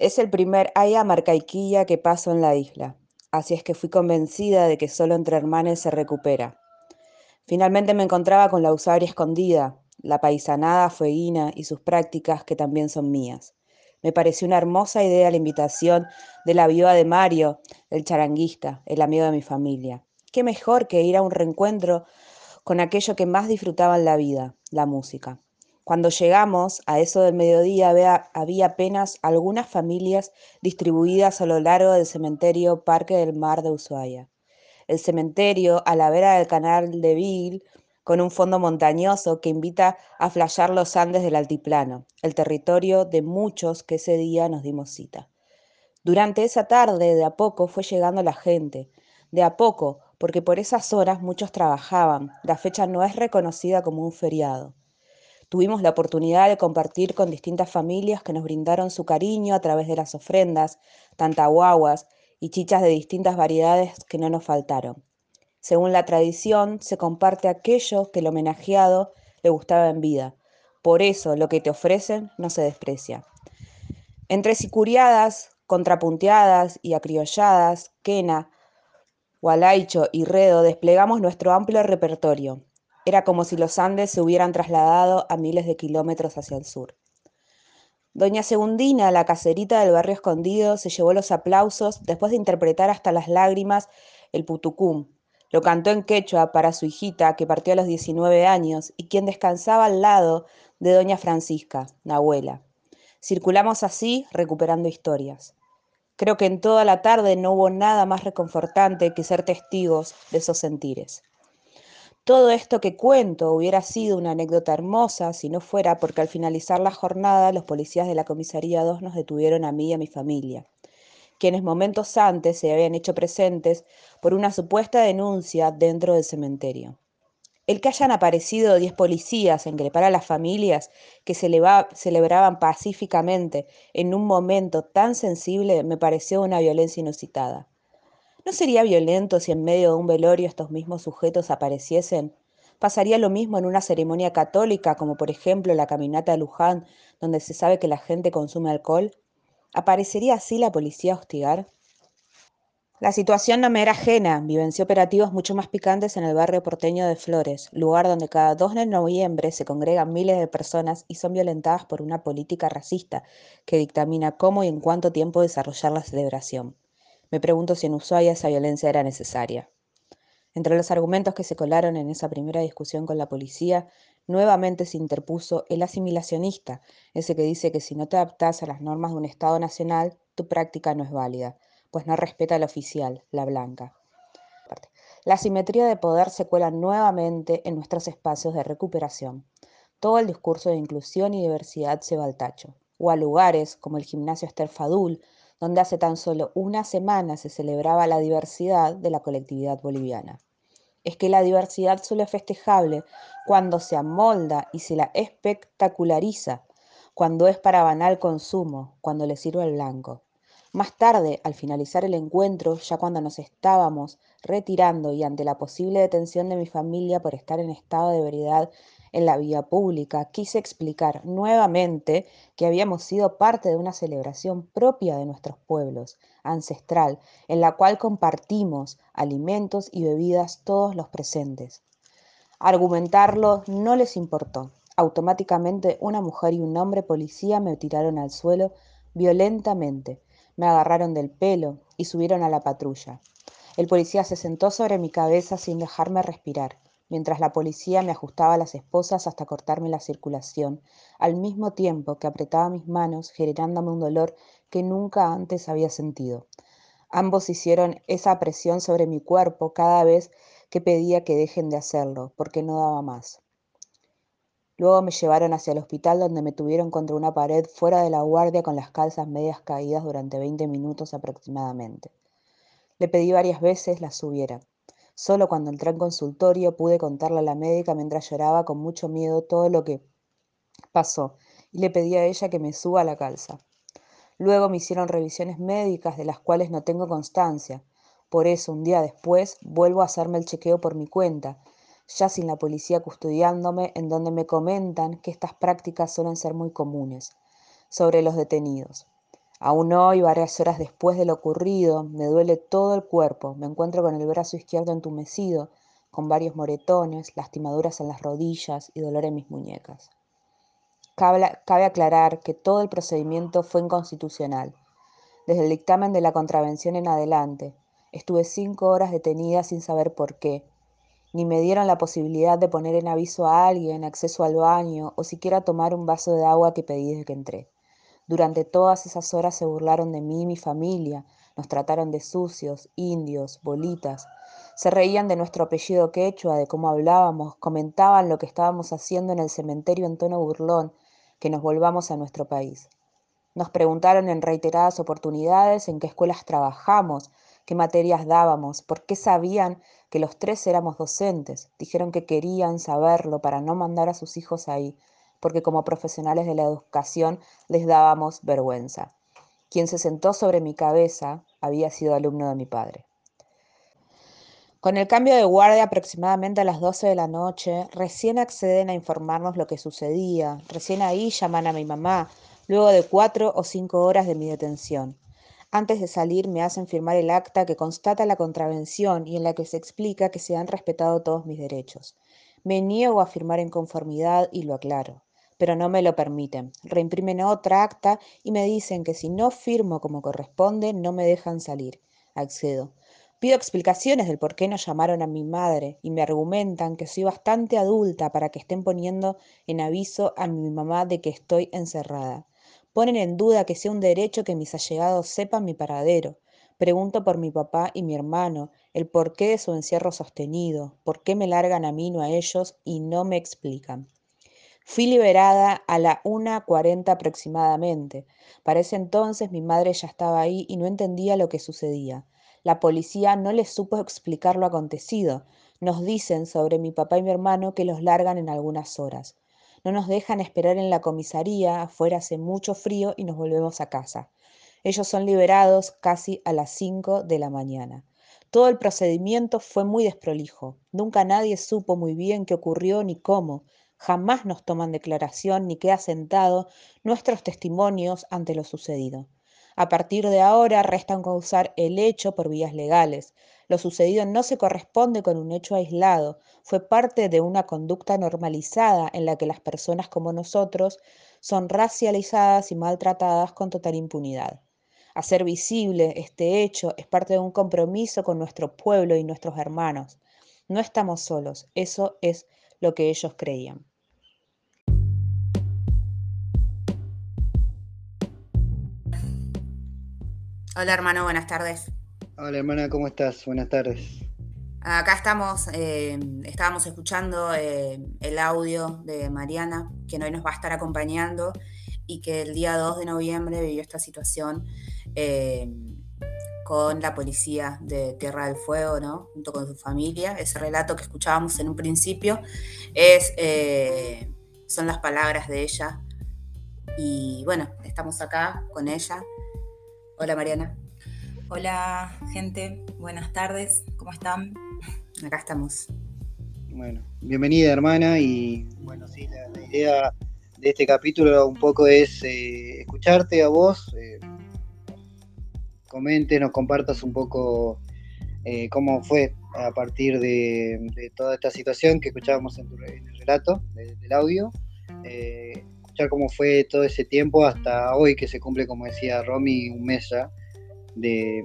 Es el primer Aya Marcaiquilla que paso en la isla, así es que fui convencida de que solo entre hermanos se recupera. Finalmente me encontraba con la usaria escondida, la paisanada fueguina y sus prácticas que también son mías. Me pareció una hermosa idea la invitación de la viuda de Mario, el charanguista, el amigo de mi familia. Qué mejor que ir a un reencuentro con aquello que más disfrutaba en la vida, la música. Cuando llegamos, a eso del mediodía había, apenas algunas familias distribuidas a lo largo del cementerio Parque del Mar de Ushuaia. El cementerio, a la vera del canal de Vil, con un fondo montañoso que invita a flayar los Andes del altiplano, el territorio de muchos que ese día nos dimos cita. Durante esa tarde, de a poco, fue llegando la gente, de a poco, porque por esas horas muchos trabajaban, la fecha no es reconocida como un feriado. Tuvimos la oportunidad de compartir con distintas familias que nos brindaron su cariño a través de las ofrendas, tantahuaguas y chichas de distintas variedades que no nos faltaron. Según la tradición, se comparte aquello que el homenajeado le gustaba en vida. Por eso lo que te ofrecen no se desprecia. Entre sicuriadas, contrapunteadas y acriolladas, quena, gualaicho y redo desplegamos nuestro amplio repertorio. Era como si los Andes se hubieran trasladado a miles de kilómetros hacia el sur. Doña Segundina, la caserita del barrio escondido, se llevó los aplausos después de interpretar hasta las lágrimas el putucum. Lo cantó en quechua para su hijita, que partió a los 19 años, y quien descansaba al lado de doña Francisca, la abuela. Circulamos así, recuperando historias. Creo que en toda la tarde no hubo nada más reconfortante que ser testigos de esos sentires. Todo esto que cuento hubiera sido una anécdota hermosa si no fuera porque al finalizar la jornada los policías de la comisaría 2 nos detuvieron a mí y a mi familia, quienes momentos antes se habían hecho presentes por una supuesta denuncia dentro del cementerio. El que hayan aparecido 10 policías a increpar a las familias que celebraban pacíficamente en un momento tan sensible me pareció una violencia inusitada. ¿No sería violento si en medio de un velorio estos mismos sujetos apareciesen? ¿Pasaría lo mismo en una ceremonia católica, como por ejemplo la caminata de Luján, donde se sabe que la gente consume alcohol? ¿Aparecería así la policía a hostigar? La situación no me era ajena. Vivencié operativos mucho más picantes en el barrio porteño de Flores, lugar donde cada 2 de noviembre se congregan miles de personas y son violentadas por una política racista que dictamina cómo y en cuánto tiempo desarrollar la celebración. Me pregunto si en Ushuaia esa violencia era necesaria. Entre los argumentos que se colaron en esa primera discusión con la policía, nuevamente se interpuso el asimilacionista, ese que dice que si no te adaptas a las normas de un Estado nacional, tu práctica no es válida, pues no respeta al oficial, la blanca. La simetría de poder se cuela nuevamente en nuestros espacios de recuperación. Todo el discurso de inclusión y diversidad se va al tacho, o a lugares como el gimnasio Esther Fadul, donde hace tan solo una semana se celebraba la diversidad de la colectividad boliviana. Es que la diversidad solo es festejable cuando se amolda y se la espectaculariza, cuando es para banal consumo, cuando le sirve al blanco. Más tarde, al finalizar el encuentro, ya cuando nos estábamos retirando y ante la posible detención de mi familia por estar en estado de veredad en la vía pública, quise explicar nuevamente que habíamos sido parte de una celebración propia de nuestros pueblos, ancestral, en la cual compartimos alimentos y bebidas todos los presentes. Argumentarlo no les importó. Automáticamente una mujer y un hombre policía me tiraron al suelo violentamente, me agarraron del pelo y subieron a la patrulla. El policía se sentó sobre mi cabeza sin dejarme respirar mientras la policía me ajustaba las esposas hasta cortarme la circulación, al mismo tiempo que apretaba mis manos, generándome un dolor que nunca antes había sentido. Ambos hicieron esa presión sobre mi cuerpo cada vez que pedía que dejen de hacerlo, porque no daba más. Luego me llevaron hacia el hospital donde me tuvieron contra una pared fuera de la guardia con las calzas medias caídas durante 20 minutos aproximadamente. Le pedí varias veces las subiera. Solo cuando entré en consultorio pude contarle a la médica mientras lloraba con mucho miedo todo lo que pasó y le pedí a ella que me suba la calza. Luego me hicieron revisiones médicas de las cuales no tengo constancia. Por eso, un día después, vuelvo a hacerme el chequeo por mi cuenta, ya sin la policía custodiándome, en donde me comentan que estas prácticas suelen ser muy comunes sobre los detenidos. Aún hoy, varias horas después de lo ocurrido, me duele todo el cuerpo. Me encuentro con el brazo izquierdo entumecido, con varios moretones, lastimaduras en las rodillas y dolor en mis muñecas. Cabe, aclarar que todo el procedimiento fue inconstitucional. Desde el dictamen de la contravención en adelante, estuve cinco horas detenida sin saber por qué, ni me dieron la posibilidad de poner en aviso a alguien acceso al baño o siquiera tomar un vaso de agua que pedí desde que entré. Durante todas esas horas se burlaron de mí y mi familia, nos trataron de sucios, indios, bolitas. Se reían de nuestro apellido quechua, de cómo hablábamos, comentaban lo que estábamos haciendo en el cementerio en tono burlón, que nos volvamos a nuestro país. Nos preguntaron en reiteradas oportunidades en qué escuelas trabajamos, qué materias dábamos, por qué sabían que los tres éramos docentes. Dijeron que querían saberlo para no mandar a sus hijos ahí, porque como profesionales de la educación les dábamos vergüenza. Quien se sentó sobre mi cabeza había sido alumno de mi padre. Con el cambio de guardia aproximadamente a las 12 de la noche, recién acceden a informarnos lo que sucedía. Recién ahí llaman a mi mamá, luego de cuatro o cinco horas de mi detención. Antes de salir me hacen firmar el acta que constata la contravención y en la que se explica que se han respetado todos mis derechos. Me niego a firmar en conformidad y lo aclaro pero no me lo permiten. Reimprimen otra acta y me dicen que si no firmo como corresponde, no me dejan salir. Accedo. Pido explicaciones del por qué no llamaron a mi madre y me argumentan que soy bastante adulta para que estén poniendo en aviso a mi mamá de que estoy encerrada. Ponen en duda que sea un derecho que mis allegados sepan mi paradero. Pregunto por mi papá y mi hermano, el porqué de su encierro sostenido, por qué me largan a mí no a ellos y no me explican. Fui liberada a la 1.40 aproximadamente. Para ese entonces mi madre ya estaba ahí y no entendía lo que sucedía. La policía no les supo explicar lo acontecido. Nos dicen sobre mi papá y mi hermano que los largan en algunas horas. No nos dejan esperar en la comisaría, afuera hace mucho frío y nos volvemos a casa. Ellos son liberados casi a las 5 de la mañana. Todo el procedimiento fue muy desprolijo. Nunca nadie supo muy bien qué ocurrió ni cómo jamás nos toman declaración ni queda sentado nuestros testimonios ante lo sucedido. A partir de ahora restan causar el hecho por vías legales. Lo sucedido no se corresponde con un hecho aislado, fue parte de una conducta normalizada en la que las personas como nosotros son racializadas y maltratadas con total impunidad. Hacer visible este hecho es parte de un compromiso con nuestro pueblo y nuestros hermanos. No estamos solos, eso es lo que ellos creían. Hola hermano, buenas tardes. Hola hermana, ¿cómo estás? Buenas tardes. Acá estamos, eh, estábamos escuchando eh, el audio de Mariana, que hoy nos va a estar acompañando y que el día 2 de noviembre vivió esta situación eh, con la policía de Tierra del Fuego, ¿no? Junto con su familia. Ese relato que escuchábamos en un principio es, son las palabras de ella. Y bueno, estamos acá con ella Hola Mariana. Hola gente, buenas tardes, ¿cómo están? Acá estamos. Bueno, bienvenida hermana y bueno, sí, la, idea de este capítulo un poco es eh, escucharte a vos, eh, comentes, nos compartas un poco eh, cómo fue a partir de, toda esta situación que escuchábamos en, el relato del audio cómo fue todo ese tiempo hasta hoy que se cumple, como decía Romy, un mes ya de,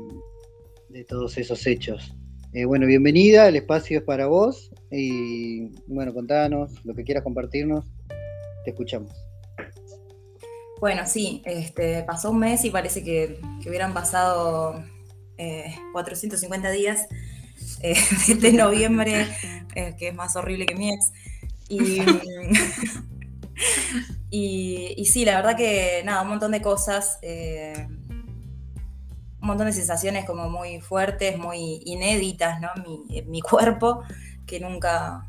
todos esos hechos. Eh, bueno, bienvenida, el espacio es para vos y bueno, contanos lo que quieras compartirnos, te escuchamos. Bueno, sí, este, pasó un mes y parece que, hubieran pasado 450 eh, días eh, de noviembre, que es más horrible que mi ex. Y y, sí, la verdad que nada, un montón de cosas, eh, un montón de sensaciones como muy fuertes, muy inéditas, ¿no? Mi, cuerpo, que nunca,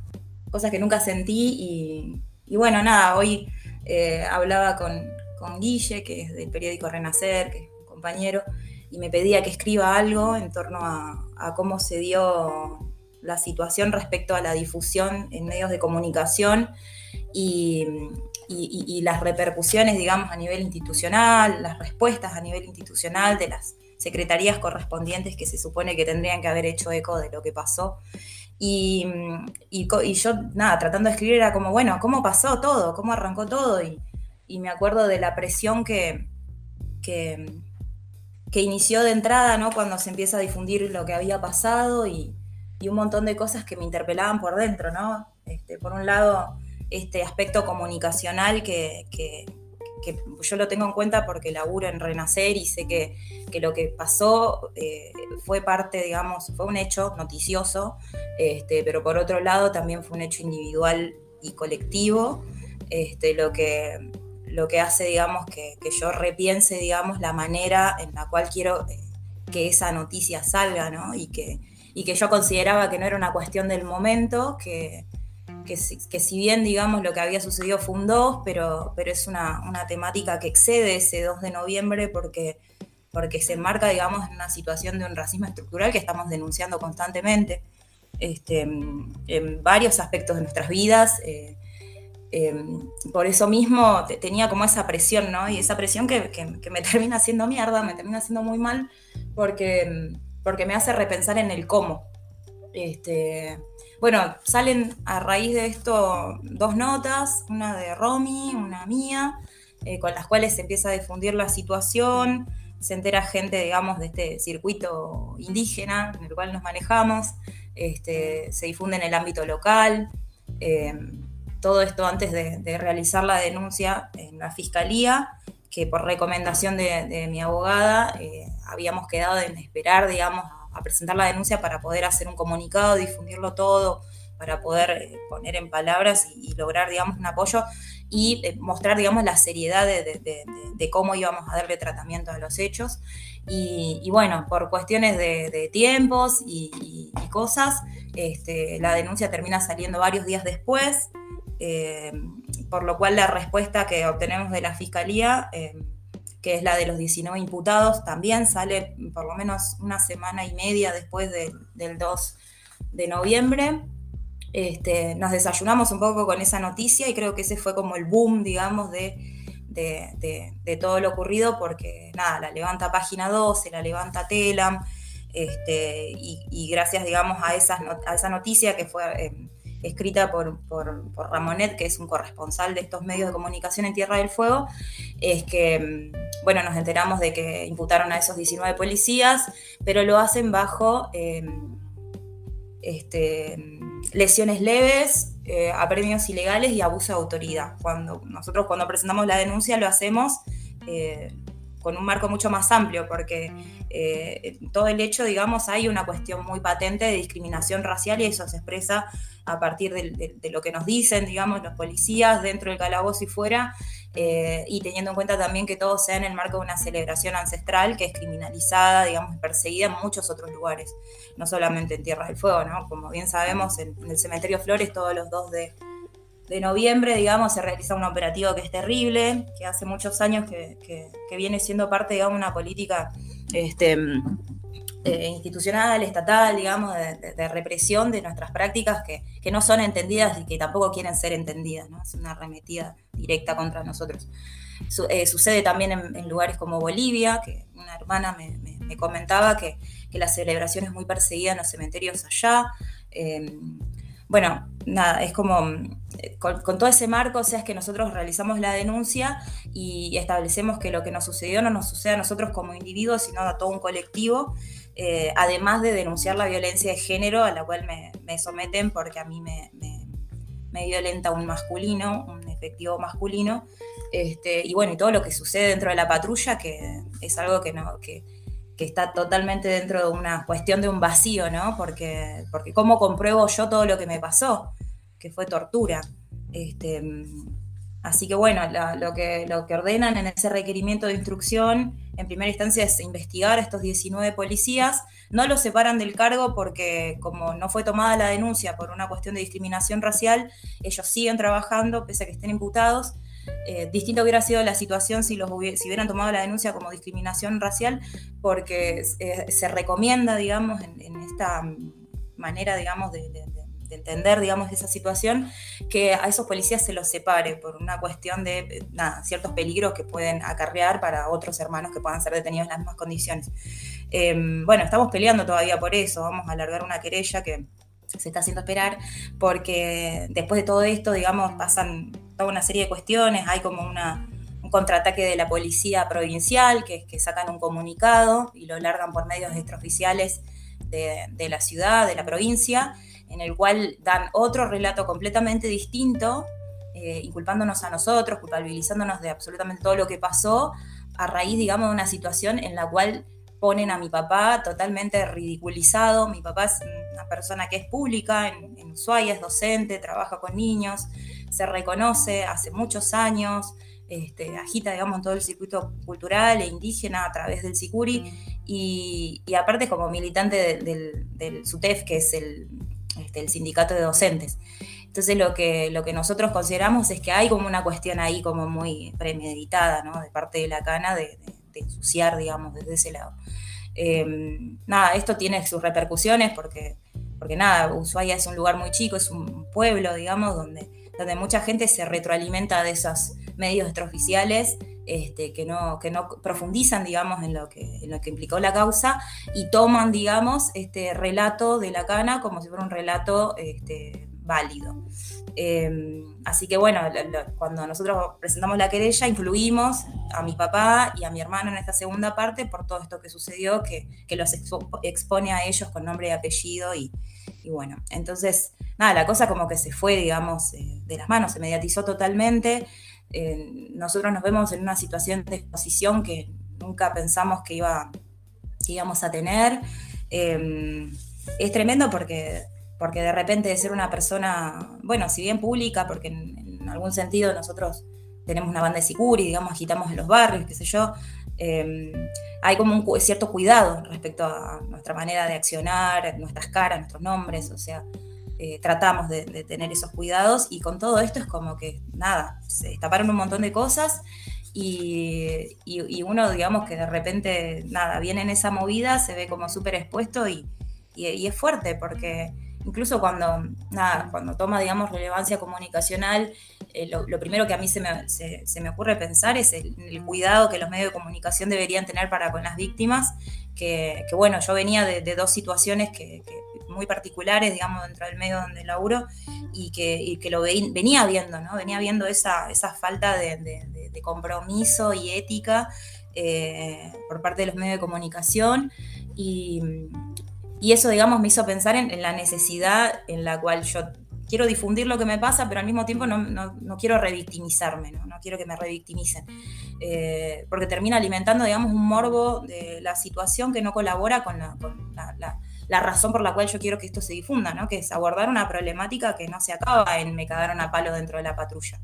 cosas que nunca sentí y, bueno, nada, hoy eh, hablaba con, con, Guille, que es del periódico Renacer, que es un compañero, y me pedía que escriba algo en torno a cómo se dio la situación respecto a la difusión en medios de comunicación y y, las repercusiones, digamos, a nivel institucional, las respuestas a nivel institucional de las secretarías correspondientes que se supone que tendrían que haber hecho eco de lo que pasó. Y, yo, nada, tratando de escribir era como, bueno, ¿cómo pasó todo? ¿Cómo arrancó todo? Y, me acuerdo de la presión que, que, inició de entrada, ¿no? Cuando se empieza a difundir lo que había pasado y, un montón de cosas que me interpelaban por dentro, ¿no? Este, por un lado, este aspecto comunicacional que, yo lo tengo en cuenta porque laburo en Renacer y sé que, lo que pasó eh, fue parte, digamos, fue un hecho noticioso, este, pero por otro lado también fue un hecho individual y colectivo, este, lo, que, lo que hace, digamos, que, yo repiense, digamos, la manera en la cual quiero eh, que esa noticia salga, ¿no? Y que, y que yo consideraba que no era una cuestión del momento, que, que si, bien, digamos, lo que había sucedido fue un 2, pero, pero es una, temática que excede ese 2 de noviembre porque, porque se enmarca, digamos, en una situación de un racismo estructural que estamos denunciando constantemente este, en varios aspectos de nuestras vidas. Eh, em, por eso mismo tenía como esa presión, ¿no? Y esa presión que, me termina haciendo mierda, me termina haciendo muy mal, porque, porque me hace repensar en el cómo. Este, bueno, salen a raíz de esto dos notas, una de Romy, una mía, eh, con las cuales se empieza a difundir la situación, se entera gente, digamos, de este circuito indígena en el cual nos manejamos, este, se difunde en el ámbito local. Eh, todo esto antes de, realizar la denuncia en la fiscalía, que por recomendación de, mi abogada eh, habíamos quedado en esperar, digamos, a presentar la denuncia para poder hacer un comunicado, difundirlo todo, para poder eh, poner en palabras y, lograr, digamos, un apoyo y eh, mostrar, digamos, la seriedad de, cómo íbamos a darle tratamiento a los hechos. Y, bueno, por cuestiones de, tiempos y, cosas, este, la denuncia termina saliendo varios días después, eh, por lo cual la respuesta que obtenemos de la Fiscalía que es la de los 19 imputados, también sale por lo menos una semana y media después del 2 de noviembre. Este, nos desayunamos un poco con esa noticia y creo que ese fue como el boom, digamos, de, de, todo lo ocurrido, porque nada, la levanta página 12, la levanta Telam, este, y, gracias, digamos, a, esas, a esa noticia que fue eh, escrita por, Ramonet, que es un corresponsal de estos medios de comunicación en Tierra del Fuego, es que, mm, bueno, nos enteramos de que imputaron a esos 19 policías, pero lo hacen bajo em, este, lesiones leves, eh, apremios ilegales y abuso de autoridad. Cuando nosotros cuando presentamos la denuncia lo hacemos eh, con un marco mucho más amplio, porque eh, todo el hecho, digamos, hay una cuestión muy patente de discriminación racial y eso se expresa a partir de, lo que nos dicen, digamos, los policías dentro del calabozo y fuera, eh, y teniendo en cuenta también que todo sea en el marco de una celebración ancestral que es criminalizada, digamos, perseguida en muchos otros lugares, no solamente en Tierra del Fuego, ¿no? Como bien sabemos, en, el cementerio Flores todos los 2 de, noviembre, digamos, se realiza un operativo que es terrible, que hace muchos años que, que viene siendo parte, digamos, una política este, eh, institucional, estatal, digamos, de, represión de nuestras prácticas que, no son entendidas y que tampoco quieren ser entendidas, ¿no? Es una arremetida directa contra nosotros. Eh, sucede también en, lugares como Bolivia, que una hermana me, comentaba que, la celebración es muy perseguida en los cementerios allá. Eh, bueno, nada, es como con, todo ese marco, o sea, es que nosotros realizamos la denuncia y establecemos que lo que nos sucedió no nos sucede a nosotros como individuos, sino a todo un colectivo eh, además de denunciar la violencia de género a la cual me, someten porque a mí me, violenta un masculino, un efectivo masculino, este, y bueno, y todo lo que sucede dentro de la patrulla, que es algo que, no, que, está totalmente dentro de una cuestión de un vacío, ¿no? Porque, porque ¿cómo compruebo yo todo lo que me pasó? Que fue tortura. Este, así que bueno, lo, que, ordenan en ese requerimiento de instrucción en primera instancia es investigar a estos 19 policías. No los separan del cargo porque como no fue tomada la denuncia por una cuestión de discriminación racial, ellos siguen trabajando pese a que estén imputados. Eh, distinto hubiera sido la situación si hubieran tomado la denuncia como discriminación racial, porque eh, se recomienda, digamos, en, esta manera, digamos, de, entender, digamos, esa situación, que a esos policías se los separe por una cuestión de nada, ciertos peligros que pueden acarrear para otros hermanos que puedan ser detenidos en las mismas condiciones. Em, bueno, estamos peleando todavía por eso, vamos a alargar una querella que se está haciendo esperar, porque después de todo esto, digamos, pasan toda una serie de cuestiones, hay como una, un contraataque de la policía provincial, que, que sacan un comunicado y lo largan por medios extraoficiales de, de la ciudad, de la provincia, en el cual dan otro relato completamente distinto, eh, inculpándonos a nosotros, culpabilizándonos de absolutamente todo lo que pasó, a raíz, digamos, de una situación en la cual ponen a mi papá totalmente ridiculizado. Mi papá es una persona que es pública en, en Ushuaia, es docente, trabaja con niños, se reconoce hace muchos años, este, agita, digamos, todo el circuito cultural e indígena a través del SICURI y, y aparte como militante del, del, SUTEF, que es el, este, el, sindicato de docentes. Entonces lo que, lo que nosotros consideramos es que hay como una cuestión ahí como muy premeditada, ¿no? De parte de la cana de, de, de ensuciar, digamos, desde ese lado. Eh, nada, esto tiene sus repercusiones porque, porque nada, Ushuaia es un lugar muy chico, es un pueblo, digamos, donde, donde mucha gente se retroalimenta de esos medios extraoficiales este, que, no, que no profundizan, digamos, en lo, que, en lo que implicó la causa y toman, digamos, este relato de la cana como si fuera un relato este, válido. Eh, así que bueno, lo, lo, cuando nosotros presentamos la querella, incluimos a mi papá y a mi hermano en esta segunda parte por todo esto que sucedió, que, que los expo expone a ellos con nombre y apellido y, y, bueno, entonces, nada, la cosa como que se fue, digamos, eh, de las manos, se mediatizó totalmente. Nosotros nos vemos en una situación de exposición que nunca pensamos que, iba, que íbamos a tener. Eh, es tremendo porque porque de repente de ser una persona, bueno, si bien pública, porque en, algún sentido nosotros tenemos una banda de Sicuri, digamos, agitamos en los barrios, qué sé yo, eh, hay como un cierto cuidado respecto a nuestra manera de accionar, nuestras caras, nuestros nombres, o sea, eh, tratamos de, tener esos cuidados y con todo esto es como que, nada, se destaparon un montón de cosas y, uno, digamos, que de repente, nada, viene en esa movida, se ve como súper expuesto y, y es fuerte porque incluso cuando, nada, cuando toma, digamos, relevancia comunicacional, eh, lo, primero que a mí se me, se, me ocurre pensar es el, cuidado que los medios de comunicación deberían tener para con las víctimas, que, bueno, yo venía de, de dos situaciones que, muy particulares, digamos, dentro del medio donde laburo, y que, que lo ve, venía viendo, ¿no? Venía viendo esa, esa falta de, compromiso y ética eh, por parte de los medios de comunicación, y y eso, digamos, me hizo pensar en, la necesidad en la cual yo quiero difundir lo que me pasa, pero al mismo tiempo no, no, no quiero revictimizarme, ¿no? no quiero que me revictimicen, eh, porque termina alimentando, digamos, un morbo de la situación que no colabora con, la, la, razón por la cual yo quiero que esto se difunda, ¿no? que es abordar una problemática que no se acaba en me cagaron a palo dentro de la patrulla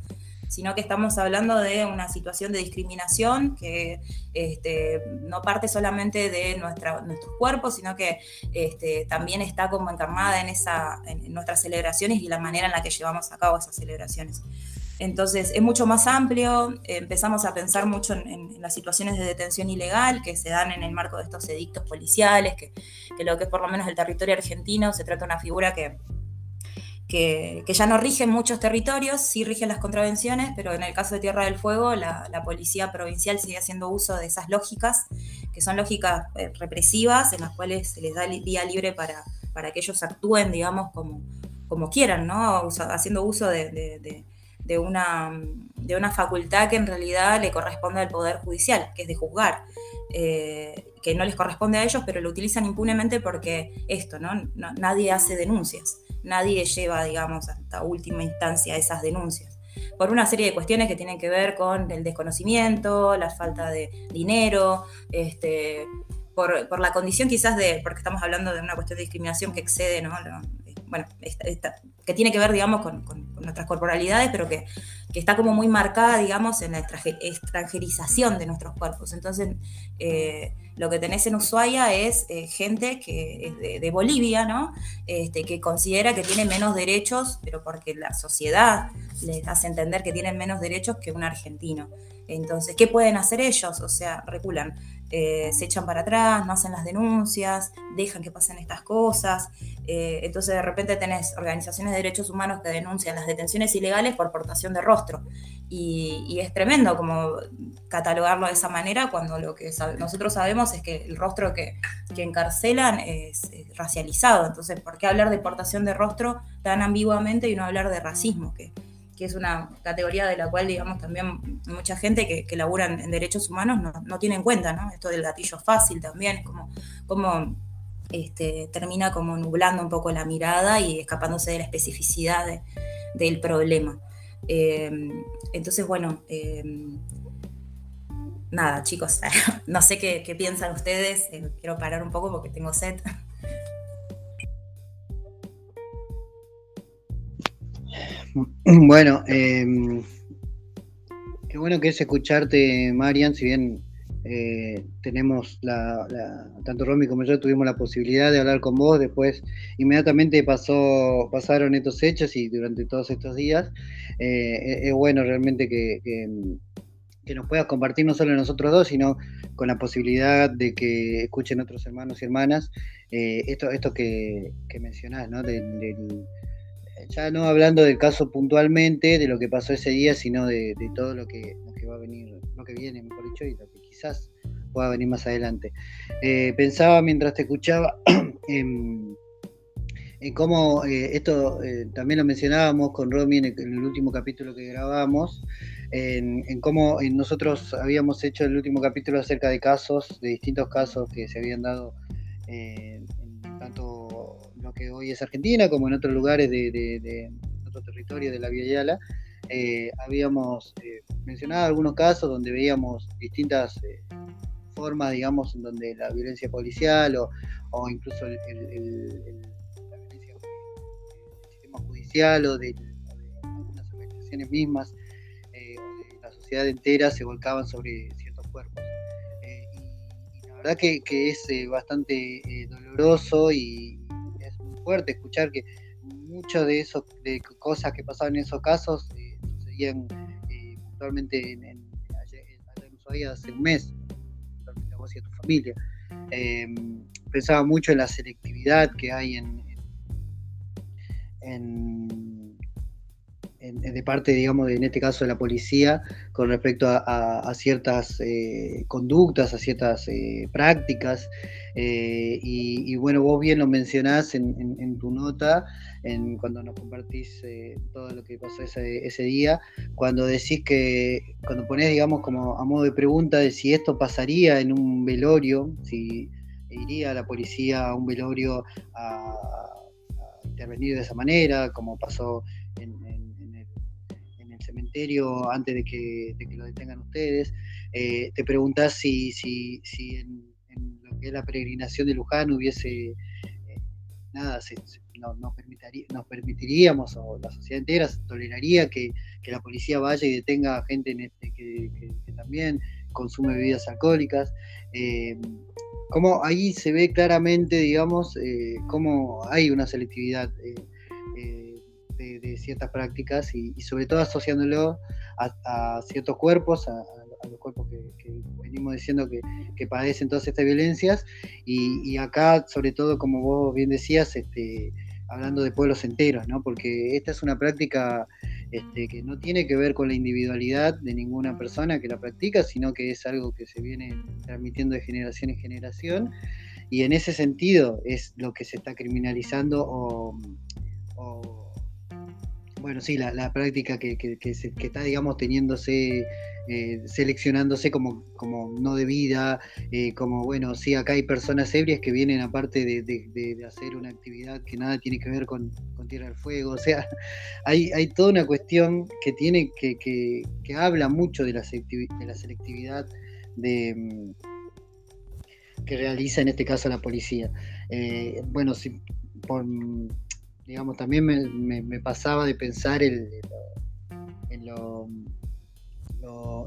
sino que estamos hablando de una situación de discriminación que este, no parte solamente de nuestra, nuestros cuerpos, sino que este, también está como encarnada en, nuestras celebraciones y la manera en la que llevamos a cabo esas celebraciones. Entonces es mucho más amplio, empezamos a pensar mucho en, las situaciones de detención ilegal que se dan en el marco de estos edictos policiales, que, lo que es por lo menos el territorio argentino se trata de una figura que que, ya no rigen muchos territorios, sí rigen las contravenciones, pero en el caso de Tierra del Fuego, la, policía provincial sigue haciendo uso de esas lógicas, que son lógicas eh, represivas, en las cuales se les da vía libre para, para que ellos actúen, digamos, como, como quieran, ¿no? haciendo uso de, de, una, de una facultad que en realidad le corresponde al Poder Judicial, que es de juzgar. Eh, que no les corresponde a ellos, pero lo utilizan impunemente porque esto, ¿no? nadie hace denuncias nadie lleva, digamos, hasta última instancia esas denuncias. Por una serie de cuestiones que tienen que ver con el desconocimiento, la falta de dinero, este, por, por, la condición quizás de, porque estamos hablando de una cuestión de discriminación que excede, ¿no? Bueno, que tiene que ver, digamos, con, nuestras corporalidades, pero que, que, está como muy marcada, digamos, en la extranjerización de nuestros cuerpos. Entonces, eh, lo que tenés en Ushuaia es eh, gente que es de, de Bolivia, ¿no? Este, que considera que tiene menos derechos, pero porque la sociedad les hace entender que tienen menos derechos que un argentino. Entonces, ¿qué pueden hacer ellos? O sea, reculan eh, se echan para atrás, no hacen las denuncias, dejan que pasen estas cosas. Eh, entonces de repente tenés organizaciones de derechos humanos que denuncian las detenciones ilegales por portación de rostro. Y, es tremendo como catalogarlo de esa manera cuando lo que nosotros sabemos es que el rostro que, encarcelan es, racializado. Entonces, ¿por qué hablar de portación de rostro tan ambiguamente y no hablar de racismo? Que, que es una categoría de la cual, digamos, también mucha gente que, que labura en, derechos humanos no, tiene en cuenta, ¿no? Esto del gatillo fácil también, es como, como este, termina como nublando un poco la mirada y escapándose de la especificidad del problema. Em, entonces, bueno, em, nada, chicos, no sé qué, qué piensan ustedes, eh, quiero parar un poco porque tengo sed. Bueno, em, qué bueno que es escucharte, Marian, si bien eh, tenemos la, tanto Romy como yo tuvimos la posibilidad de hablar con vos, después inmediatamente pasó, pasaron estos hechos y durante todos estos días eh, es bueno realmente que, nos puedas compartir no solo nosotros dos, sino con la posibilidad de que escuchen otros hermanos y hermanas eh, esto, esto que, mencionás, ¿no? Ya no hablando del caso puntualmente, de lo que pasó ese día, sino de, todo lo que, va a venir, lo que viene, mejor dicho, y lo que quizás pueda venir más adelante. Eh, pensaba mientras te escuchaba en, cómo eh, esto eh, también lo mencionábamos con Romy en el, último capítulo que grabamos, en, cómo nosotros habíamos hecho el último capítulo acerca de casos, de distintos casos que se habían dado en tanto que hoy es Argentina, como en otros lugares de, otro territorio de la Vía Yala, eh, habíamos eh, mencionado algunos casos donde veíamos distintas eh, formas, digamos, en donde la violencia policial o, incluso la violencia del sistema judicial o de, algunas organizaciones mismas o de la sociedad entera se volcaban sobre ciertos cuerpos. Y, la verdad que es bastante doloroso y, fuerte escuchar que muchas de esos de cosas que pasaban en esos casos eh, sucedían eh, puntualmente en, en, hace un mes, a vos y a tu familia. Em, pensaba mucho en la selectividad que hay en, en, de parte, digamos, en este caso de la policía, con respecto a, ciertas eh, conductas, a ciertas eh, prácticas. Eh, y, bueno, vos bien lo mencionás en, tu nota, en, cuando nos compartís todo lo que pasó ese, ese, día, cuando decís que, cuando ponés, digamos, como a modo de pregunta de si esto pasaría en un velorio, si iría la policía a un velorio a, intervenir de esa manera, como pasó en, cementerio antes de que, lo detengan ustedes. Eh, te preguntás si, en, lo que es la peregrinación de Luján hubiese eh, nada, no, nos, nos, permitiríamos, o la sociedad entera toleraría que, la policía vaya y detenga gente en este, que, también consume bebidas alcohólicas. Eh, ahí se ve claramente, digamos, eh, cómo hay una selectividad de, ciertas prácticas y, sobre todo asociándolo a, ciertos cuerpos, a, los cuerpos que, venimos diciendo que, padecen todas estas violencias y, acá, sobre todo, como vos bien decías, este, hablando de pueblos enteros, ¿no? porque esta es una práctica este, que no tiene que ver con la individualidad de ninguna persona que la practica, sino que es algo que se viene transmitiendo de generación en generación. Y en ese sentido es lo que se está criminalizando o, bueno, sí, la, práctica que, está, digamos, teniéndose, eh, seleccionándose como, como no debida, eh, como, bueno, sí, acá hay personas ebrias que vienen aparte de, hacer una actividad que nada tiene que ver con, Tierra del Fuego, o sea, hay, hay toda una cuestión que tiene, que, que, habla mucho de la, de la selectividad de mm, que realiza en este caso la policía. Eh, bueno, si, por, digamos, también me, pasaba de pensar en, lo,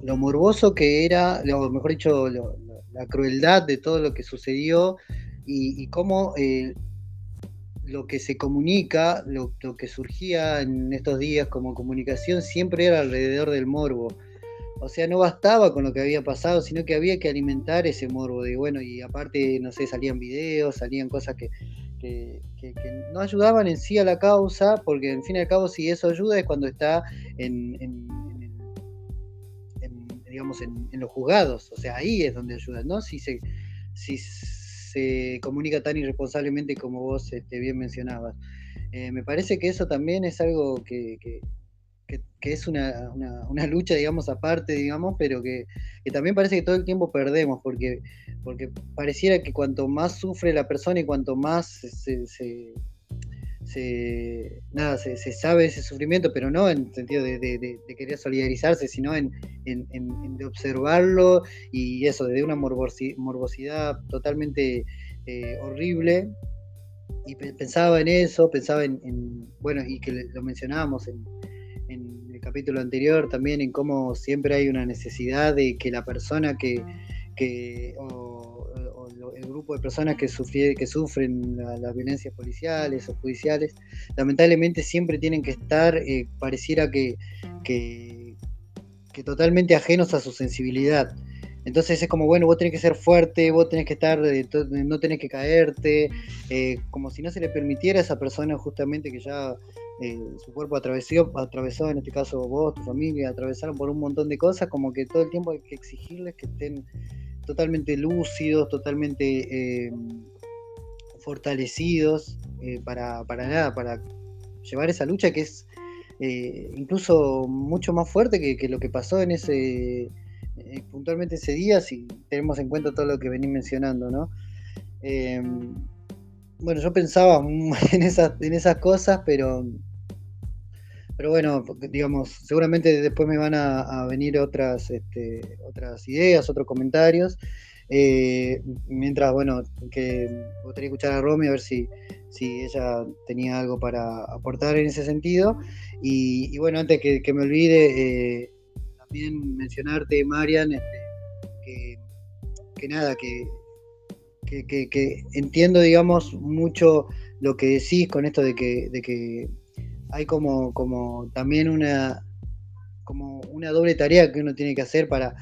lo, morboso que era, o mejor dicho, la crueldad de todo lo que sucedió y, cómo eh, lo que se comunica, lo, que surgía en estos días como comunicación, siempre era alrededor del morbo. o sea, no bastaba con lo que había pasado, sino que había que alimentar ese morbo de, bueno, y aparte, no sé, salían videos, salían cosas que, no ayudaban en sí a la causa, porque en fin y al cabo si eso ayuda es cuando está en, digamos, en, los juzgados, o sea, ahí es donde ayuda, ¿no? Si se, si se comunica tan irresponsablemente como vos este, bien mencionabas. Eh, me parece que eso también es algo que, es una, lucha, digamos, aparte, digamos, pero que, también parece que todo el tiempo perdemos, porque, porque pareciera que cuanto más sufre la persona y cuanto más se, nada, se, sabe ese sufrimiento, pero no en el sentido de, querer solidarizarse, sino en, de observarlo y eso, de una morbosidad totalmente eh, horrible. Y pensaba en eso, pensaba en, bueno, y que lo mencionábamos en, capítulo anterior también, en cómo siempre hay una necesidad de que la persona que, que el grupo de personas que, que sufren las violencias policiales o judiciales, lamentablemente siempre tienen que estar, eh, pareciera que, que, totalmente ajenos a su sensibilidad. Entonces es como, bueno, vos tenés que ser fuerte, vos tenés que estar, eh, no tenés que caerte, eh, como si no se le permitiera a esa persona justamente que ya su cuerpo atravesó, en este caso vos, tu familia, atravesaron por un montón de cosas, como que todo el tiempo hay que exigirles que estén totalmente lúcidos, totalmente eh, fortalecidos eh, para, para, nada, para llevar esa lucha que es eh, incluso mucho más fuerte que, lo que pasó en ese puntualmente ese día, si tenemos en cuenta todo lo que venís mencionando, ¿no? Bueno, yo pensaba en esas, en esas cosas, pero pero bueno, digamos, seguramente después me van a, venir otras, este, otras ideas, otros comentarios. Eh, mientras, bueno, que gustaría escuchar a Romy a ver si, si ella tenía algo para aportar en ese sentido. Y, bueno, antes que, me olvide, eh, también mencionarte, Marian, este, que, nada, que, que, entiendo, digamos, mucho lo que decís con esto de que, de que hay como, como también una, como una doble tarea que uno tiene que hacer para,